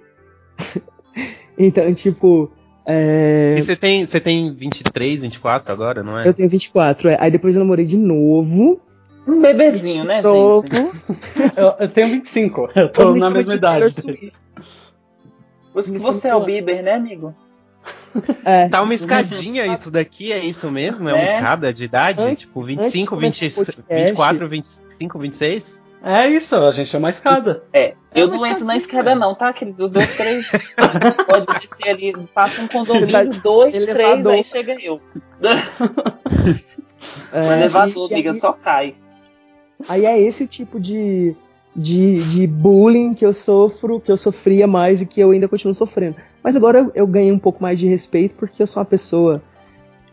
então, tipo. é, E você tem, você tem 23, 24 agora, não é? Eu tenho 24, é. Aí depois eu namorei de novo. Um bebezinho, né, Novo. gente? Eu, eu tenho 25, eu tô Eu na mesma idade. Você, você é o Bieber, né, amigo? É. Tá uma escadinha isso daqui, é isso mesmo? É uma É. escada de idade? Antes- tipo, antes 25, de 20, começar o podcast- 24, 25, 26? É isso, a gente é uma escada. É, eu uma não entro na escada não, tá, querido? Eu dou três. Pode descer ali, passa um condomínio, dois, três, Elevador. aí chega eu. É, o elevador, amiga, aí- só cai. Aí é esse o tipo de, de, de bullying que eu sofro, que eu sofria mais e que eu ainda continuo sofrendo. Mas agora eu, eu ganhei um pouco mais de respeito porque eu sou uma pessoa.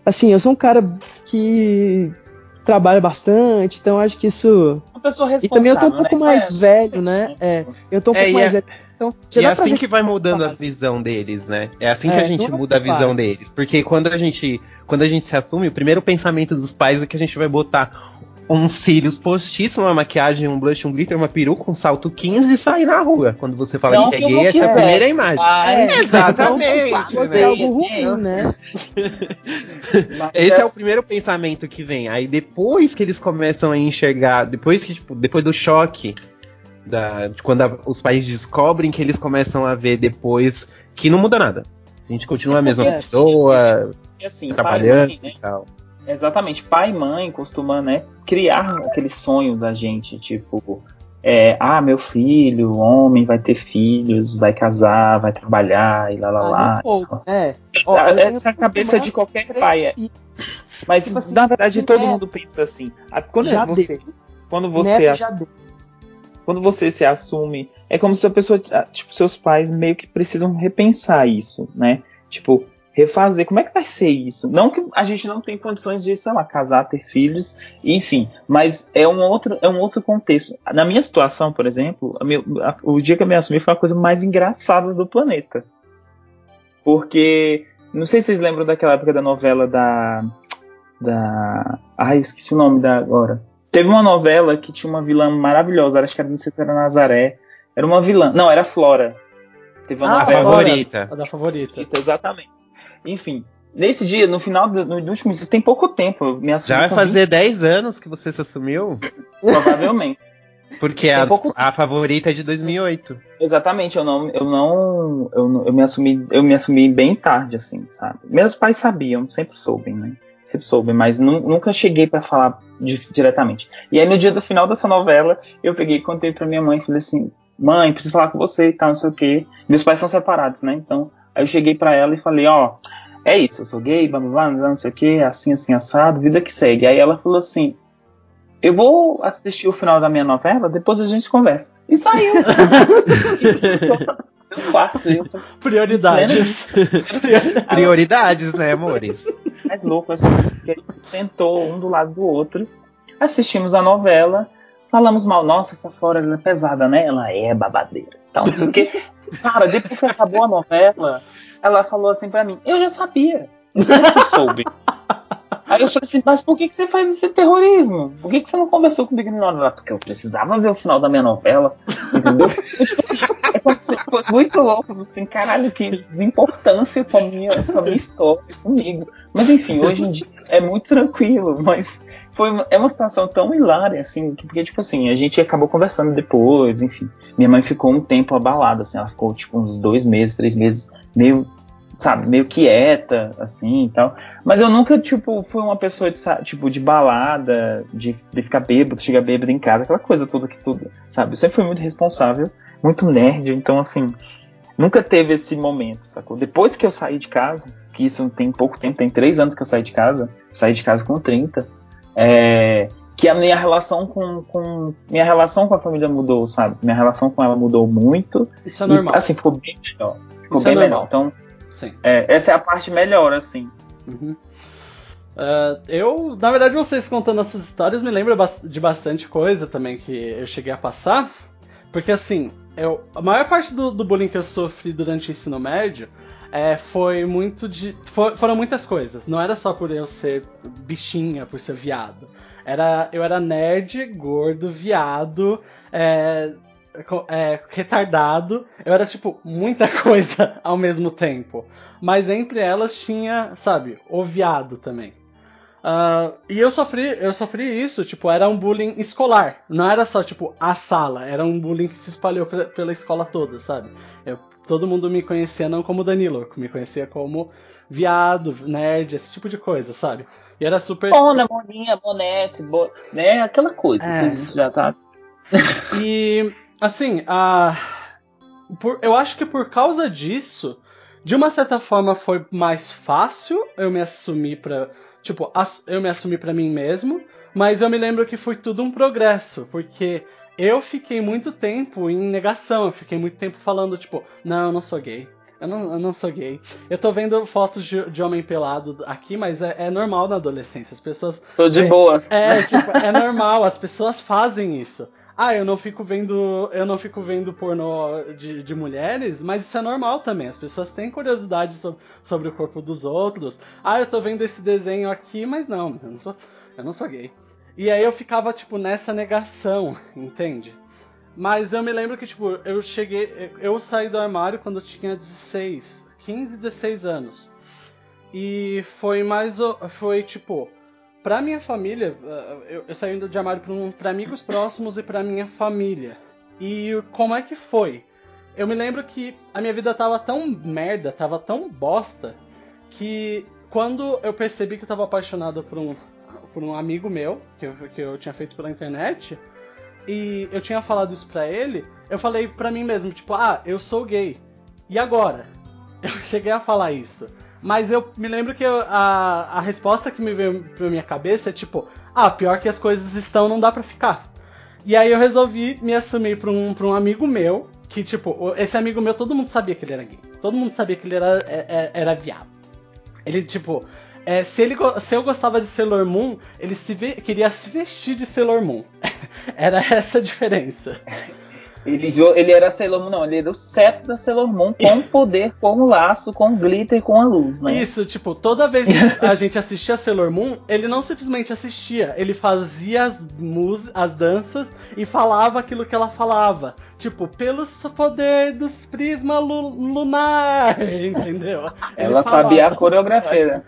Assim, eu sou um cara que trabalha bastante, então acho que isso. Uma pessoa E responsável, também eu tô um pouco né? mais É, velho, né? É, eu tô um É, pouco e mais é- velho. Então, E é assim que vai mudando a visão deles, né? É assim que É, a gente é muda a visão deles. Porque quando a gente, quando a gente se assume, o primeiro pensamento dos pais é que a gente vai botar uns cílios postiços, uma maquiagem, um blush, um glitter, uma peruca, um salto 15 e sair na rua. Quando você fala Não que é gay, essa é a primeira imagem. mas- É, Exatamente, Você né? é algo ruim, né? Esse é o primeiro pensamento que vem. Aí depois que eles começam a enxergar, depois que, tipo, depois do choque, da, de quando a- os pais descobrem que eles começam a ver depois que não muda nada. A gente continua a mesma É, pessoa, é assim, trabalhando mãe, né? e tal. Exatamente, pai e mãe costumam, né, criar aquele sonho da gente, tipo, é, ah, meu filho, homem, vai ter filhos, vai casar, vai trabalhar e lá lá lá. Ah, pouco, é. Ó, tenho Essa é a cabeça de qualquer três pai. é. Mas Tipo assim, na verdade todo é. mundo pensa assim. Ah, Quando Já você, quando você, ass- quando você se assume, é como se a pessoa, ah, tipo, seus pais meio que precisam repensar isso, né? Tipo, refazer, como é que vai ser isso? Não que a gente não tem condições de, sei lá, casar, ter filhos, enfim, mas é um outro, é um outro contexto. Na minha situação, por exemplo, a meu- a- o dia que eu me assumi foi a coisa mais engraçada do planeta. Porque, não sei se vocês lembram daquela época da novela da. Da. Ai, eu esqueci o nome da agora. Teve uma novela que tinha uma vilã maravilhosa, acho que era, não sei se era Nazaré. Era uma vilã. Não, era Flora. Teve uma Ah, A novela. favorita. A da favorita. Exatamente. Enfim. Nesse dia, no final do no último isso tem pouco tempo. Me assumi Já vai fazer 10 anos que você se assumiu? 20, provavelmente. Porque a, pouco a favorita é de 2008. Exatamente, eu não, eu não, eu não, eu me assumi, eu me assumi bem tarde, assim, sabe? Meus pais sabiam, sempre soubem, né? Sempre soubem, mas nu- nunca cheguei pra falar di- diretamente. E aí no dia do final dessa novela, eu peguei e contei pra minha mãe, falei assim, mãe, preciso falar com você e tal, não sei o quê. Meus pais são separados, né? Então, aí eu cheguei pra ela e falei, ó, é isso, eu sou gay, blá blá blá, não sei o quê, assim, assim, assado, vida que segue. Aí ela falou assim, eu vou assistir o final da minha novela, depois a gente conversa. E saiu. quarto, eu falei, Prioridades. Prioridades, né, amores? mais louco assim, porque a gente sentou um do lado do outro, assistimos a novela, falamos mal, nossa, essa Flora ela é pesada, né? Ela é babadeira. Então, não sei o quê. Cara, depois que acabou a novela, ela falou assim pra mim, eu já sabia. Eu soube. Aí eu falei assim, mas por que, que você faz esse terrorismo? Por que, que você não conversou comigo na hora? Porque eu precisava ver o final da minha novela, entendeu? É foi muito louco, assim, caralho, que desimportância com a minha, com a minha história, comigo. Mas enfim, hoje em dia é muito tranquilo, mas foi uma, é uma situação tão hilária, assim, que- porque, tipo assim, a gente acabou conversando depois, enfim. Minha mãe ficou um tempo abalada, assim, ela ficou, tipo, uns dois meses, três meses, meio, sabe, meio quieta, assim, e tal. Mas eu nunca, tipo, fui uma pessoa, de, tipo, de balada, de, de ficar bêbado, chegar bêbado em casa, aquela coisa toda que tudo, sabe? Eu sempre fui muito responsável, muito nerd, então, assim, nunca teve esse momento, sacou? Depois que eu saí de casa, que isso tem pouco tempo, tem três anos que eu saí de casa, saí de casa com 30, é, que a minha relação com, com minha relação com a família mudou, sabe? Minha relação com ela mudou muito. Isso é E, normal. assim, ficou bem melhor. Ficou Isso é bem melhor. normal. Então, é, essa é a parte melhor, assim. Uhum. Ah, eu, na verdade, vocês contando essas histórias me lembra de bastante coisa também que eu cheguei a passar. Porque, assim, eu, a maior parte do, do bullying que eu sofri durante o ensino médio é, foi muito de. for- foram muitas coisas. Não era só por eu ser bichinha, por ser viado. Era, eu era nerd, gordo, viado, é, é, retardado. Eu era, tipo, muita coisa ao mesmo tempo. Mas entre elas tinha, sabe, o viado também. Ah, e eu sofri, eu sofri isso, tipo, era um bullying escolar. Não era só, tipo, a sala, era um bullying que se espalhou pe- pela escola toda, sabe? Eu- todo mundo me conhecia não como Danilo, me conhecia como viado, nerd, esse tipo de coisa, sabe? E era super. Mona, Moninha, Bonete, bo... né? Aquela coisa É. que a gente já tá. E, assim, a... por- eu acho que por causa disso, de uma certa forma foi mais fácil eu me assumir pra. Tipo, eu me assumir pra mim mesmo, mas eu me lembro que foi tudo um progresso, porque eu fiquei muito tempo em negação, eu fiquei muito tempo falando, tipo, não, eu não sou gay. Eu não, eu não sou gay. Eu tô vendo fotos de, de homem pelado aqui, mas é, é normal na adolescência. As pessoas Tô de Bem, boa. é, tipo, é normal, as pessoas fazem isso. Ah, eu não fico vendo. Eu não fico vendo pornô de, de mulheres, mas isso é normal também. As pessoas têm curiosidade so- sobre o corpo dos outros. Ah, eu tô vendo esse desenho aqui, mas não, eu não sou, eu não sou gay. E aí eu ficava, tipo, nessa negação, entende? Mas eu me lembro que, tipo, eu cheguei. Eu saí do armário quando eu tinha 16, 15, 16 anos. E foi mais. Foi tipo. Pra minha família, uh, eu, eu saí do armário pra, um, pra amigos próximos e pra minha família. E como é que foi? Eu me lembro que a minha vida tava tão merda, tava tão bosta, que quando eu percebi que eu tava apaixonado por um, por um amigo meu, que eu, que eu tinha feito pela internet, e eu tinha falado isso pra ele, eu falei pra mim mesmo, tipo, ah, eu sou gay. E agora? Eu cheguei a falar isso. Mas eu me lembro que eu- a, a resposta que me veio pra minha cabeça é tipo, ah, pior que as coisas estão, não dá pra ficar. E aí eu resolvi me assumir pra um, pra um amigo meu, que tipo, esse amigo meu, todo mundo sabia que ele era gay. Todo mundo sabia que ele era, é- é- era viado. Ele, tipo, é, se, ele, se eu gostava de Sailor Moon, ele se ve- queria se vestir de Sailor Moon. era essa a diferença. Ele, ele era Sailor Moon, não, ele era o seto da Sailor Moon com poder, com o laço, com glitter, com a luz, né? Isso, tipo, toda vez que a gente assistia Sailor Moon, ele não simplesmente assistia, ele fazia as mus as danças e falava aquilo que ela falava. Tipo, pelo poder dos prisma lu- lunar, entendeu? Ele Ela falava. sabia a coreografia.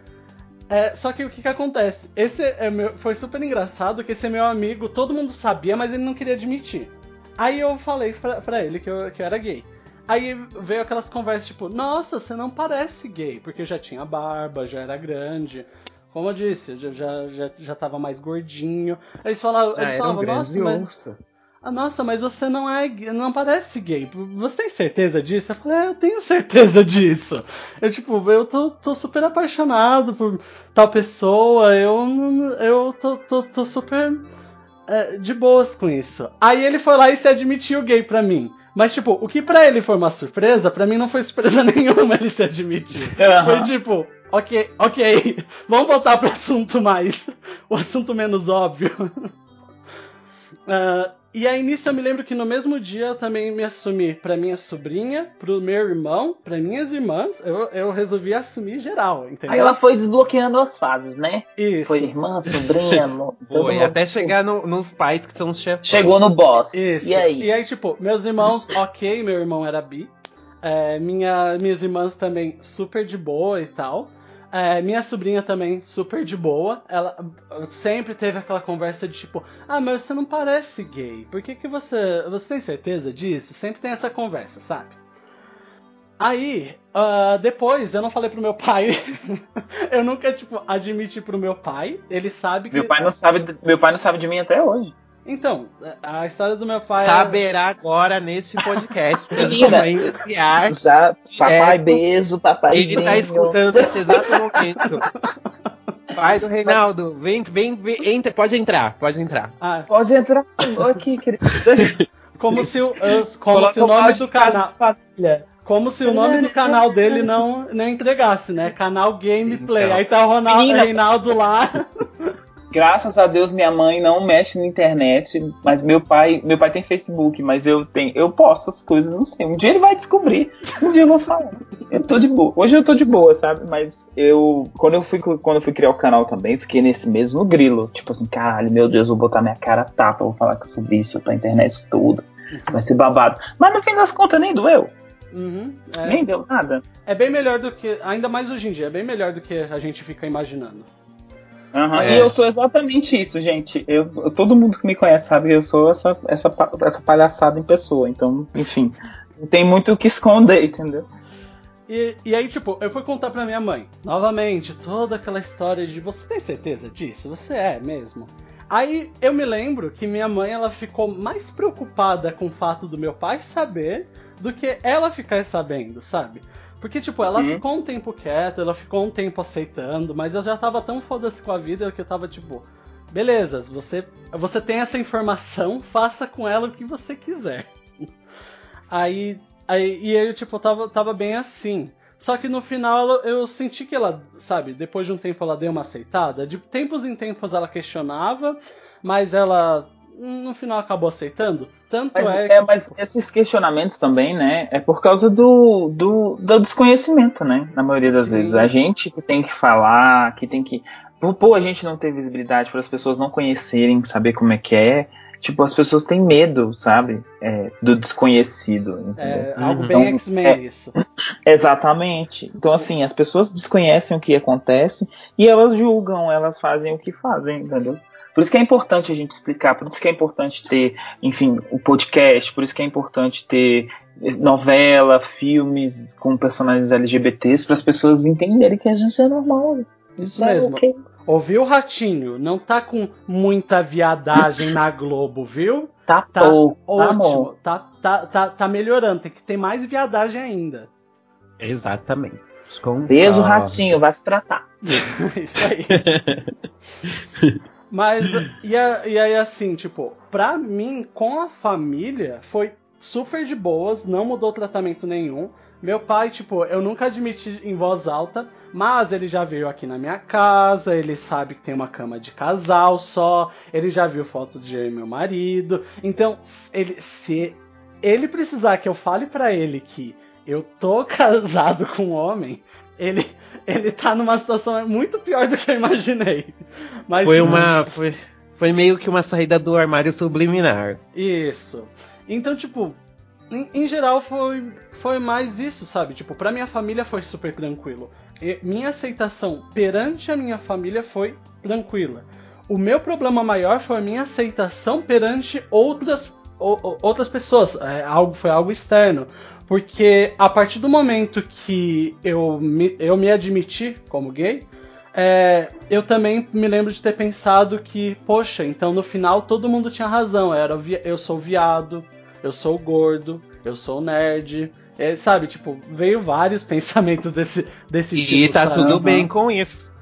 É, só que o que que acontece? Esse é meu, foi super engraçado que esse é meu amigo, todo mundo sabia, mas ele não queria admitir. Aí eu falei pra, pra ele que eu, que eu era gay. Aí veio aquelas conversas tipo, nossa, você não parece gay, porque já tinha barba, já era grande. Como eu disse, já, já, já, já tava mais gordinho. Aí eles falavam, Ah, eles era um falavam nossa, mas. Ah, nossa, mas você não é não parece gay. Você tem certeza disso? Eu falei, é, eu tenho certeza disso. Eu, tipo, eu tô, tô super apaixonado por tal pessoa, eu, eu tô, tô, tô super é, de boas com isso. Aí ele foi lá e se admitiu gay pra mim. Mas, tipo, o que pra ele foi uma surpresa, pra mim não foi surpresa nenhuma ele se admitir. Foi Aham. tipo, ok, ok, vamos voltar pro assunto mais. O assunto menos óbvio. Ah, e aí nisso eu me lembro que no mesmo dia eu também me assumi pra minha sobrinha, pro meu irmão, pra minhas irmãs. Eu, eu resolvi assumir geral, entendeu? Aí ela foi desbloqueando as fases, né? Isso. Foi irmã, sobrinha, Foi, mundo. até chegar no- nos pais que são os chefes. Chegou no boss. Isso. E aí? tipo, meus irmãos, ok, meu irmão era bi. É, minha, minhas irmãs também super de boa e tal. É, minha sobrinha também super de boa. Ela sempre teve aquela conversa de tipo, ah, mas você não parece gay. Por que, que você. Você tem certeza disso? Sempre tem essa conversa, sabe? Aí, ah, depois, eu não falei pro meu pai. eu nunca, tipo, admiti pro meu pai. Ele sabe que. Meu pai não sabe, meu pai não sabe de mim até hoje. Então, a história do meu pai. é- Saberá agora nesse podcast. Menina. Já, papai Direto. beijo, papai. Ele tá escutando nesse exato momento. Pai do Reinaldo, vem, vem, vem, entra, pode entrar, pode entrar. Ah, Pode entrar aqui, querido. como se o, como se o nome do canal. família. Como se o nome do canal dele não, não entregasse, né? Canal Gameplay. Então. Aí tá o Ronaldo, Menina. Reinaldo lá. Graças a Deus minha mãe não mexe na internet, mas meu pai, meu pai tem Facebook, mas eu tenho, eu posto as coisas, não sei. Um dia ele vai descobrir. Um dia eu vou falar. Eu tô de boa. Hoje eu tô de boa, sabe? Mas eu quando eu fui quando eu fui criar o canal também, fiquei nesse mesmo grilo, tipo assim, caralho, meu Deus, vou botar minha cara tapa, vou falar que eu sou bicho pra internet tudo. Vai ser babado. Mas no fim das contas nem doeu, Uhum, nem é, deu nada. é bem melhor do que. Ainda mais hoje em dia, é bem melhor do que a gente fica imaginando. Aham, É. E eu sou exatamente isso, gente. Eu, eu- todo mundo que me conhece sabe que eu sou essa, essa, essa palhaçada em pessoa. Então, enfim, não tem muito o que esconder, entendeu? E, e aí, tipo, eu fui contar pra minha mãe. Novamente, toda aquela história de você tem certeza disso? Você é mesmo? Aí eu me lembro que minha mãe ela ficou mais preocupada com o fato do meu pai saber do que ela ficar sabendo, sabe? Porque, tipo, ela Uhum. ficou um tempo quieta, ela ficou um tempo aceitando, mas eu já tava tão foda-se com a vida que eu tava tipo, beleza, você, você tem essa informação, faça com ela o que você quiser. Aí, aí e eu, tipo, tava, tava bem assim. Só que no final ela- eu senti que ela, sabe, depois de um tempo ela deu uma aceitada. De tempos em tempos ela questionava, mas ela no final acabou aceitando. Tanto Mas, é, é, que, mas tipo, esses questionamentos também, né? É por causa do, do, do desconhecimento, né? Na maioria das Sim. vezes. A gente que tem que falar, que tem que. Por, por a gente não ter visibilidade, para as pessoas não conhecerem, saber como é que é. Tipo, as pessoas têm medo, sabe? É, do desconhecido. Entendeu? é algo Uhum. bem Então, X-Men é- isso. Exatamente. Então, assim, as pessoas desconhecem o que acontece e elas julgam, elas fazem o que fazem, entendeu? Por isso que é importante a gente explicar, por isso que é importante ter, enfim, o podcast, por isso que é importante ter novela, filmes com personagens LGBTs para as pessoas entenderem que a gente é normal. Isso mesmo. ok. Ouviu, Ratinho? Não tá com muita viadagem na Globo, viu? Tá, Tá pouco, tá Ótimo. bom. Tá, tá, tá, tá melhorando. Tem que ter mais viadagem ainda. Exatamente. Beijo, ratinho, vai se tratar. Isso aí. Mas, e, a- e aí assim, tipo, pra mim, com a família, foi super de boas, não mudou tratamento nenhum. Meu pai, tipo, eu nunca admiti em voz alta, mas ele já veio aqui na minha casa, ele sabe que tem uma cama de casal só, ele já viu foto de eu e meu marido. Então, ele, se ele precisar que eu fale pra ele que eu tô casado com um homem, ele, ele tá numa situação muito pior do que eu imaginei. Mas, Foi uma. Foi, foi meio que uma saída do armário subliminar. Isso. Então, tipo, em, em geral foi, foi mais isso, sabe? Tipo, pra minha família foi super tranquilo. E minha aceitação perante a minha família foi tranquila. O meu problema maior foi a minha aceitação perante outras, outras pessoas. É, algo, foi algo externo. Porque a partir do momento que eu me, eu me admiti como gay, é, eu também me lembro de ter pensado que, poxa, então no final todo mundo tinha razão. Era eu sou viado, eu sou gordo, eu sou nerd. É, sabe, tipo, veio vários pensamentos desse, desse E tipo. tá sabe? tudo bem com isso.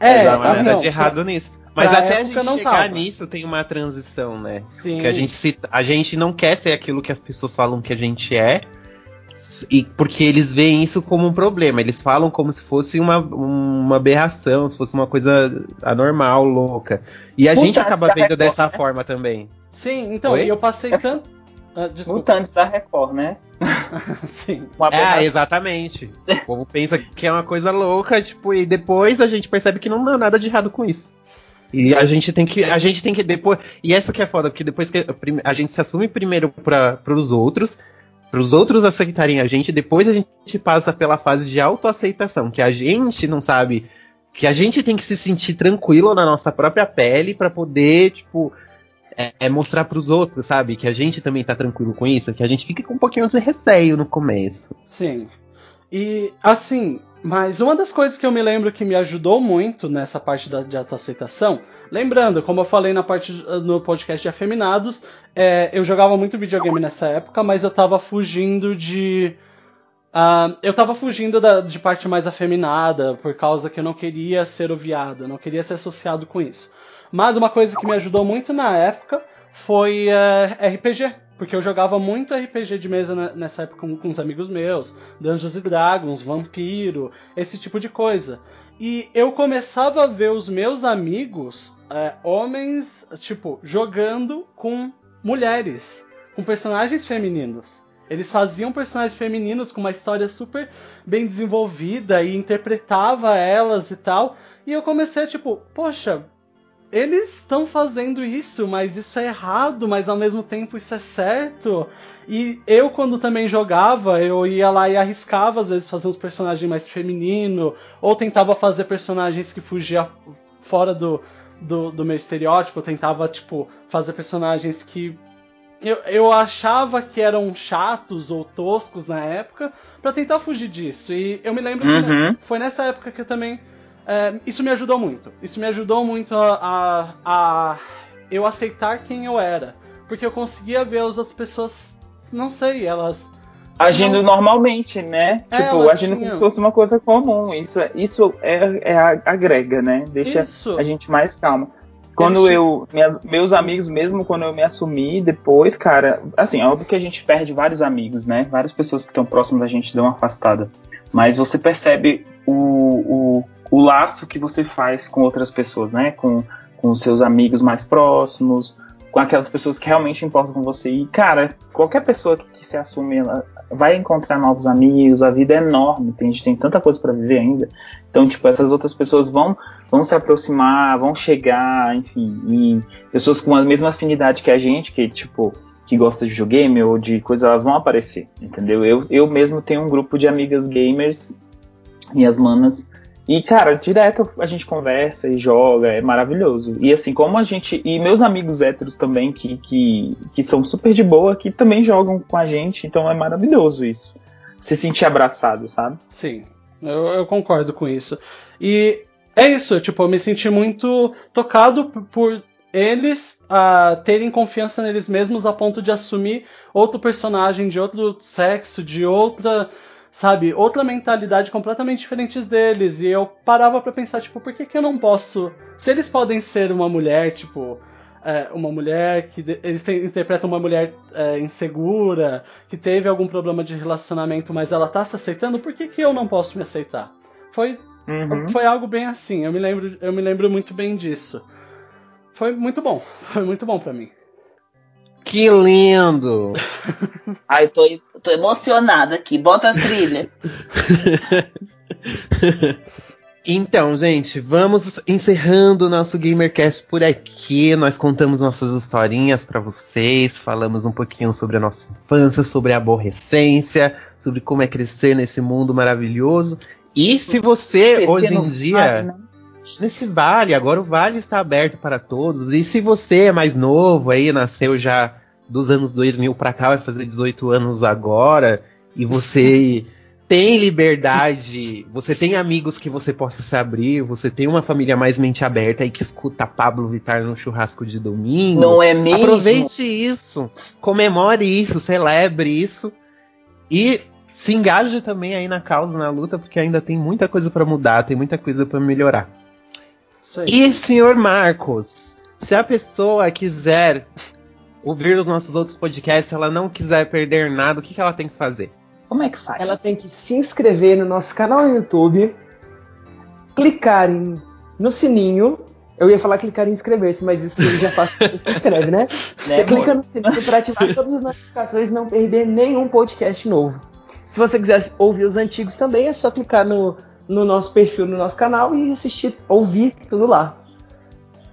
É, não há nada de errado nisso. Mas pra até a gente não chegar tava. nisso tem uma transição, né? Sim. Porque a gente, se, a gente não quer ser aquilo que as pessoas falam que a gente é. E porque eles veem isso como um problema. Eles falam como se fosse uma, uma aberração, se fosse uma coisa anormal, louca. E a Mutantes gente acaba vendo Record, dessa né? forma também. Sim, então, Oi? eu passei tanto. Ah, desculpa. Mutantes da Record, né? Sim. Uma É, exatamente. O povo pensa que é uma coisa louca, tipo, e depois a gente percebe que não há nada de errado com isso. E a gente tem que, a gente tem que depois, e essa que é foda, porque depois que a gente se assume primeiro para os outros, para os outros aceitarem a gente, depois a gente passa pela fase de autoaceitação, que a gente não sabe, que a gente tem que se sentir tranquilo na nossa própria pele para poder, tipo, é, é mostrar pros outros, sabe? Que a gente também tá tranquilo com isso, que a gente fica com um pouquinho de receio no começo. Sim. E assim, mas uma das coisas que eu me lembro que me ajudou muito nessa parte da, de autoaceitação, lembrando, como eu falei na parte no podcast de Afeminados, é, eu jogava muito videogame nessa época, mas eu tava fugindo de. ah, eu tava fugindo da, de parte mais afeminada, por causa que eu não queria ser o viado, eu não queria ser associado com isso. Mas uma coisa que me ajudou muito na época foi é, RPG. Porque eu jogava muito RPG de mesa nessa época com, com os amigos meus, Dungeons Dragons, Vampiro, esse tipo de coisa. E eu começava a ver os meus amigos, é, homens, tipo, jogando com mulheres, com personagens femininos. Eles faziam personagens femininos com uma história super bem desenvolvida e interpretava elas e tal. E eu comecei a tipo, poxa, eles estão fazendo isso, mas isso é errado, mas ao mesmo tempo isso é certo. E eu, quando também jogava, eu ia lá e arriscava, às vezes, fazer uns personagens mais femininos, ou tentava fazer personagens que fugia, fora do, do, do meu estereótipo, eu tentava, tipo, fazer personagens que eu, eu achava que eram chatos ou toscos na época, pra tentar fugir disso. E eu me lembro que Uhum. ne- foi nessa época que eu também. É, isso me ajudou muito. Isso me ajudou muito a, a, a eu aceitar quem eu era. Porque eu conseguia ver as pessoas, não sei, elas. Agindo Não. normalmente, né? É, tipo, agindo tinha- como se fosse uma coisa comum. Isso, é- isso é, é a- agrega, né? Deixa Isso. a gente mais calma. Quando eu. minhas- meus amigos, mesmo quando eu me assumi depois, cara. Assim, é óbvio que a gente perde vários amigos, né? Várias pessoas que estão próximas da gente dão uma afastada. Mas você percebe o, o, o laço que você faz com outras pessoas, né? Com, com seus amigos mais próximos, com aquelas pessoas que realmente importam com você. E, cara, qualquer pessoa que, que se assume, ela vai encontrar novos amigos, a vida é enorme, a gente tem tanta coisa pra viver ainda. Então, tipo, essas outras pessoas vão, vão se aproximar, vão chegar, enfim, e pessoas com a mesma afinidade que a gente, que, tipo, que gosta de videogame ou de coisa, elas vão aparecer, entendeu? Eu, eu mesmo tenho um grupo de amigas gamers, minhas manas, e, cara, direto a gente conversa e joga, é maravilhoso. E assim, como a gente. E meus amigos héteros também, que, que, que são super de boa, que também jogam com a gente, então é maravilhoso isso. Se sentir abraçado, sabe? Sim, eu, eu concordo com isso. E é isso, tipo, eu me senti muito tocado por eles ah, terem confiança neles mesmos a ponto de assumir outro personagem de outro sexo, de outra, sabe, outra mentalidade completamente diferente deles. E eu parava pra pensar, tipo, por que, que eu não posso. Se eles podem ser uma mulher, tipo. é, uma mulher que de- eles têm- interpretam uma mulher é, insegura, que teve algum problema de relacionamento, mas ela tá se aceitando, por que, que eu não posso me aceitar? Foi, Uhum. foi algo bem assim, eu me lembro, eu me lembro muito bem disso. Foi muito bom, foi muito bom pra mim. Que lindo! Ai, tô, tô emocionada aqui. Bota a trilha. Então, gente, vamos encerrando o nosso GamerCast por aqui. Nós contamos nossas historinhas pra vocês, falamos um pouquinho sobre a nossa infância, sobre a aborrecência, sobre como é crescer nesse mundo maravilhoso. E se você, Crescer hoje em dia, vale, né? nesse vale, agora o vale está aberto para todos. E se você é mais novo aí, nasceu já dos anos 2000 para cá, vai fazer 18 anos agora, e você tem liberdade, você tem amigos que você possa se abrir, você tem uma família mais mente aberta e que escuta Pablo Vittar no churrasco de domingo. Não é mesmo? Aproveite isso, comemore isso, celebre isso e se engaje também aí na causa, na luta, porque ainda tem muita coisa pra mudar, tem muita coisa pra melhorar. Isso aí. E senhor Marcos, se a pessoa quiser ouvir os nossos outros podcasts, ela não quiser perder nada, o que, que ela tem que fazer? Como é que faz? Ela tem que se inscrever no nosso canal no YouTube, clicar em- no sininho. Eu ia falar clicar em inscrever-se, mas isso já faz você se inscreve, né? Né, Você clica no sininho para ativar todas as notificações e não perder nenhum podcast novo. Se você quiser ouvir os antigos também, é só clicar no, no nosso perfil, no nosso canal e assistir, ouvir tudo lá.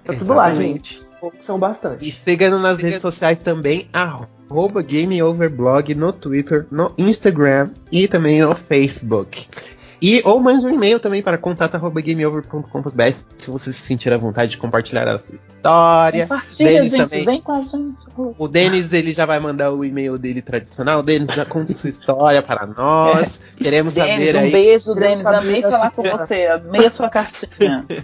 Tá tudo lá, Exatamente. gente. São bastante. E siga nas redes sociais também, arroba GameOverblog no Twitter, no Instagram e também no Facebook. E ou mande um e-mail também para contato.gameover.com.br se você se sentir à vontade de compartilhar a sua história. Compartilha, gente. também. Vem com a gente. O Denis ele já vai mandar o e-mail dele tradicional. Denis já conta sua história para nós. Queremos Denis, saber um aí. beijo, Queremos Denis. Amei falar com você. Amei a sua cartinha.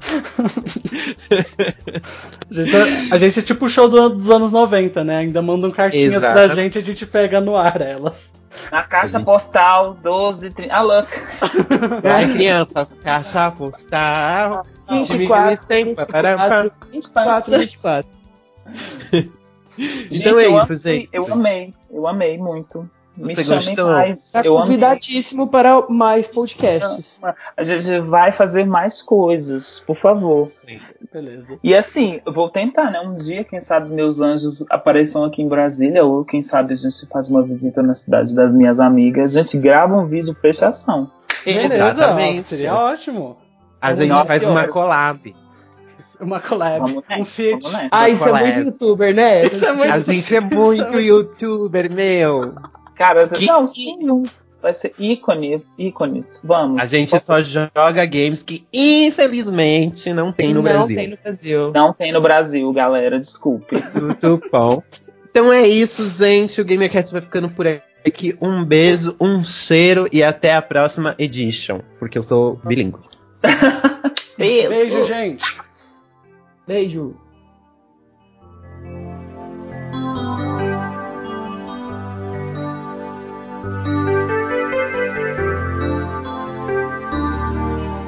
A gente, a gente é tipo o show do- dos anos 90, né? Ainda mandam cartinhas pra Exato. gente e a gente pega no ar elas. Na caixa gente- postal 12, 30. Ah, louca. Ai, crianças, caixa postal. 24, 2100, parará. 24, 24. Então é eu isso, amei, gente. Eu amei. Eu amei muito. Me Você gostou? mais. Tá eu amei. convidadíssimo para mais podcasts. A gente vai fazer mais coisas, por favor. Beleza. E assim, eu vou tentar, né? Um dia, quem sabe, meus anjos apareçam aqui em Brasília, ou quem sabe a gente faz uma visita na cidade das minhas amigas, a gente grava um vídeo fechação. Beleza, Exatamente. seria ótimo. A gente Nossa faz uma collab. Uma collab, Vamos um feat. Ah, isso é collab. muito youtuber, né? Isso é muito- A gente é muito muito- youtuber, meu. Cara, Que- não, sim, um- vai ser ícone, ícones. Vamos. A gente só joga games que infelizmente não tem no não Brasil. tem no Brasil. Não tem no Brasil, galera, desculpe. Muito bom. Então é isso, gente. O GamerCast vai ficando por aqui. Um beijo, um cheiro e até a próxima edition. Porque eu sou bilíngue. Beijo. Beijo, gente. Beijo.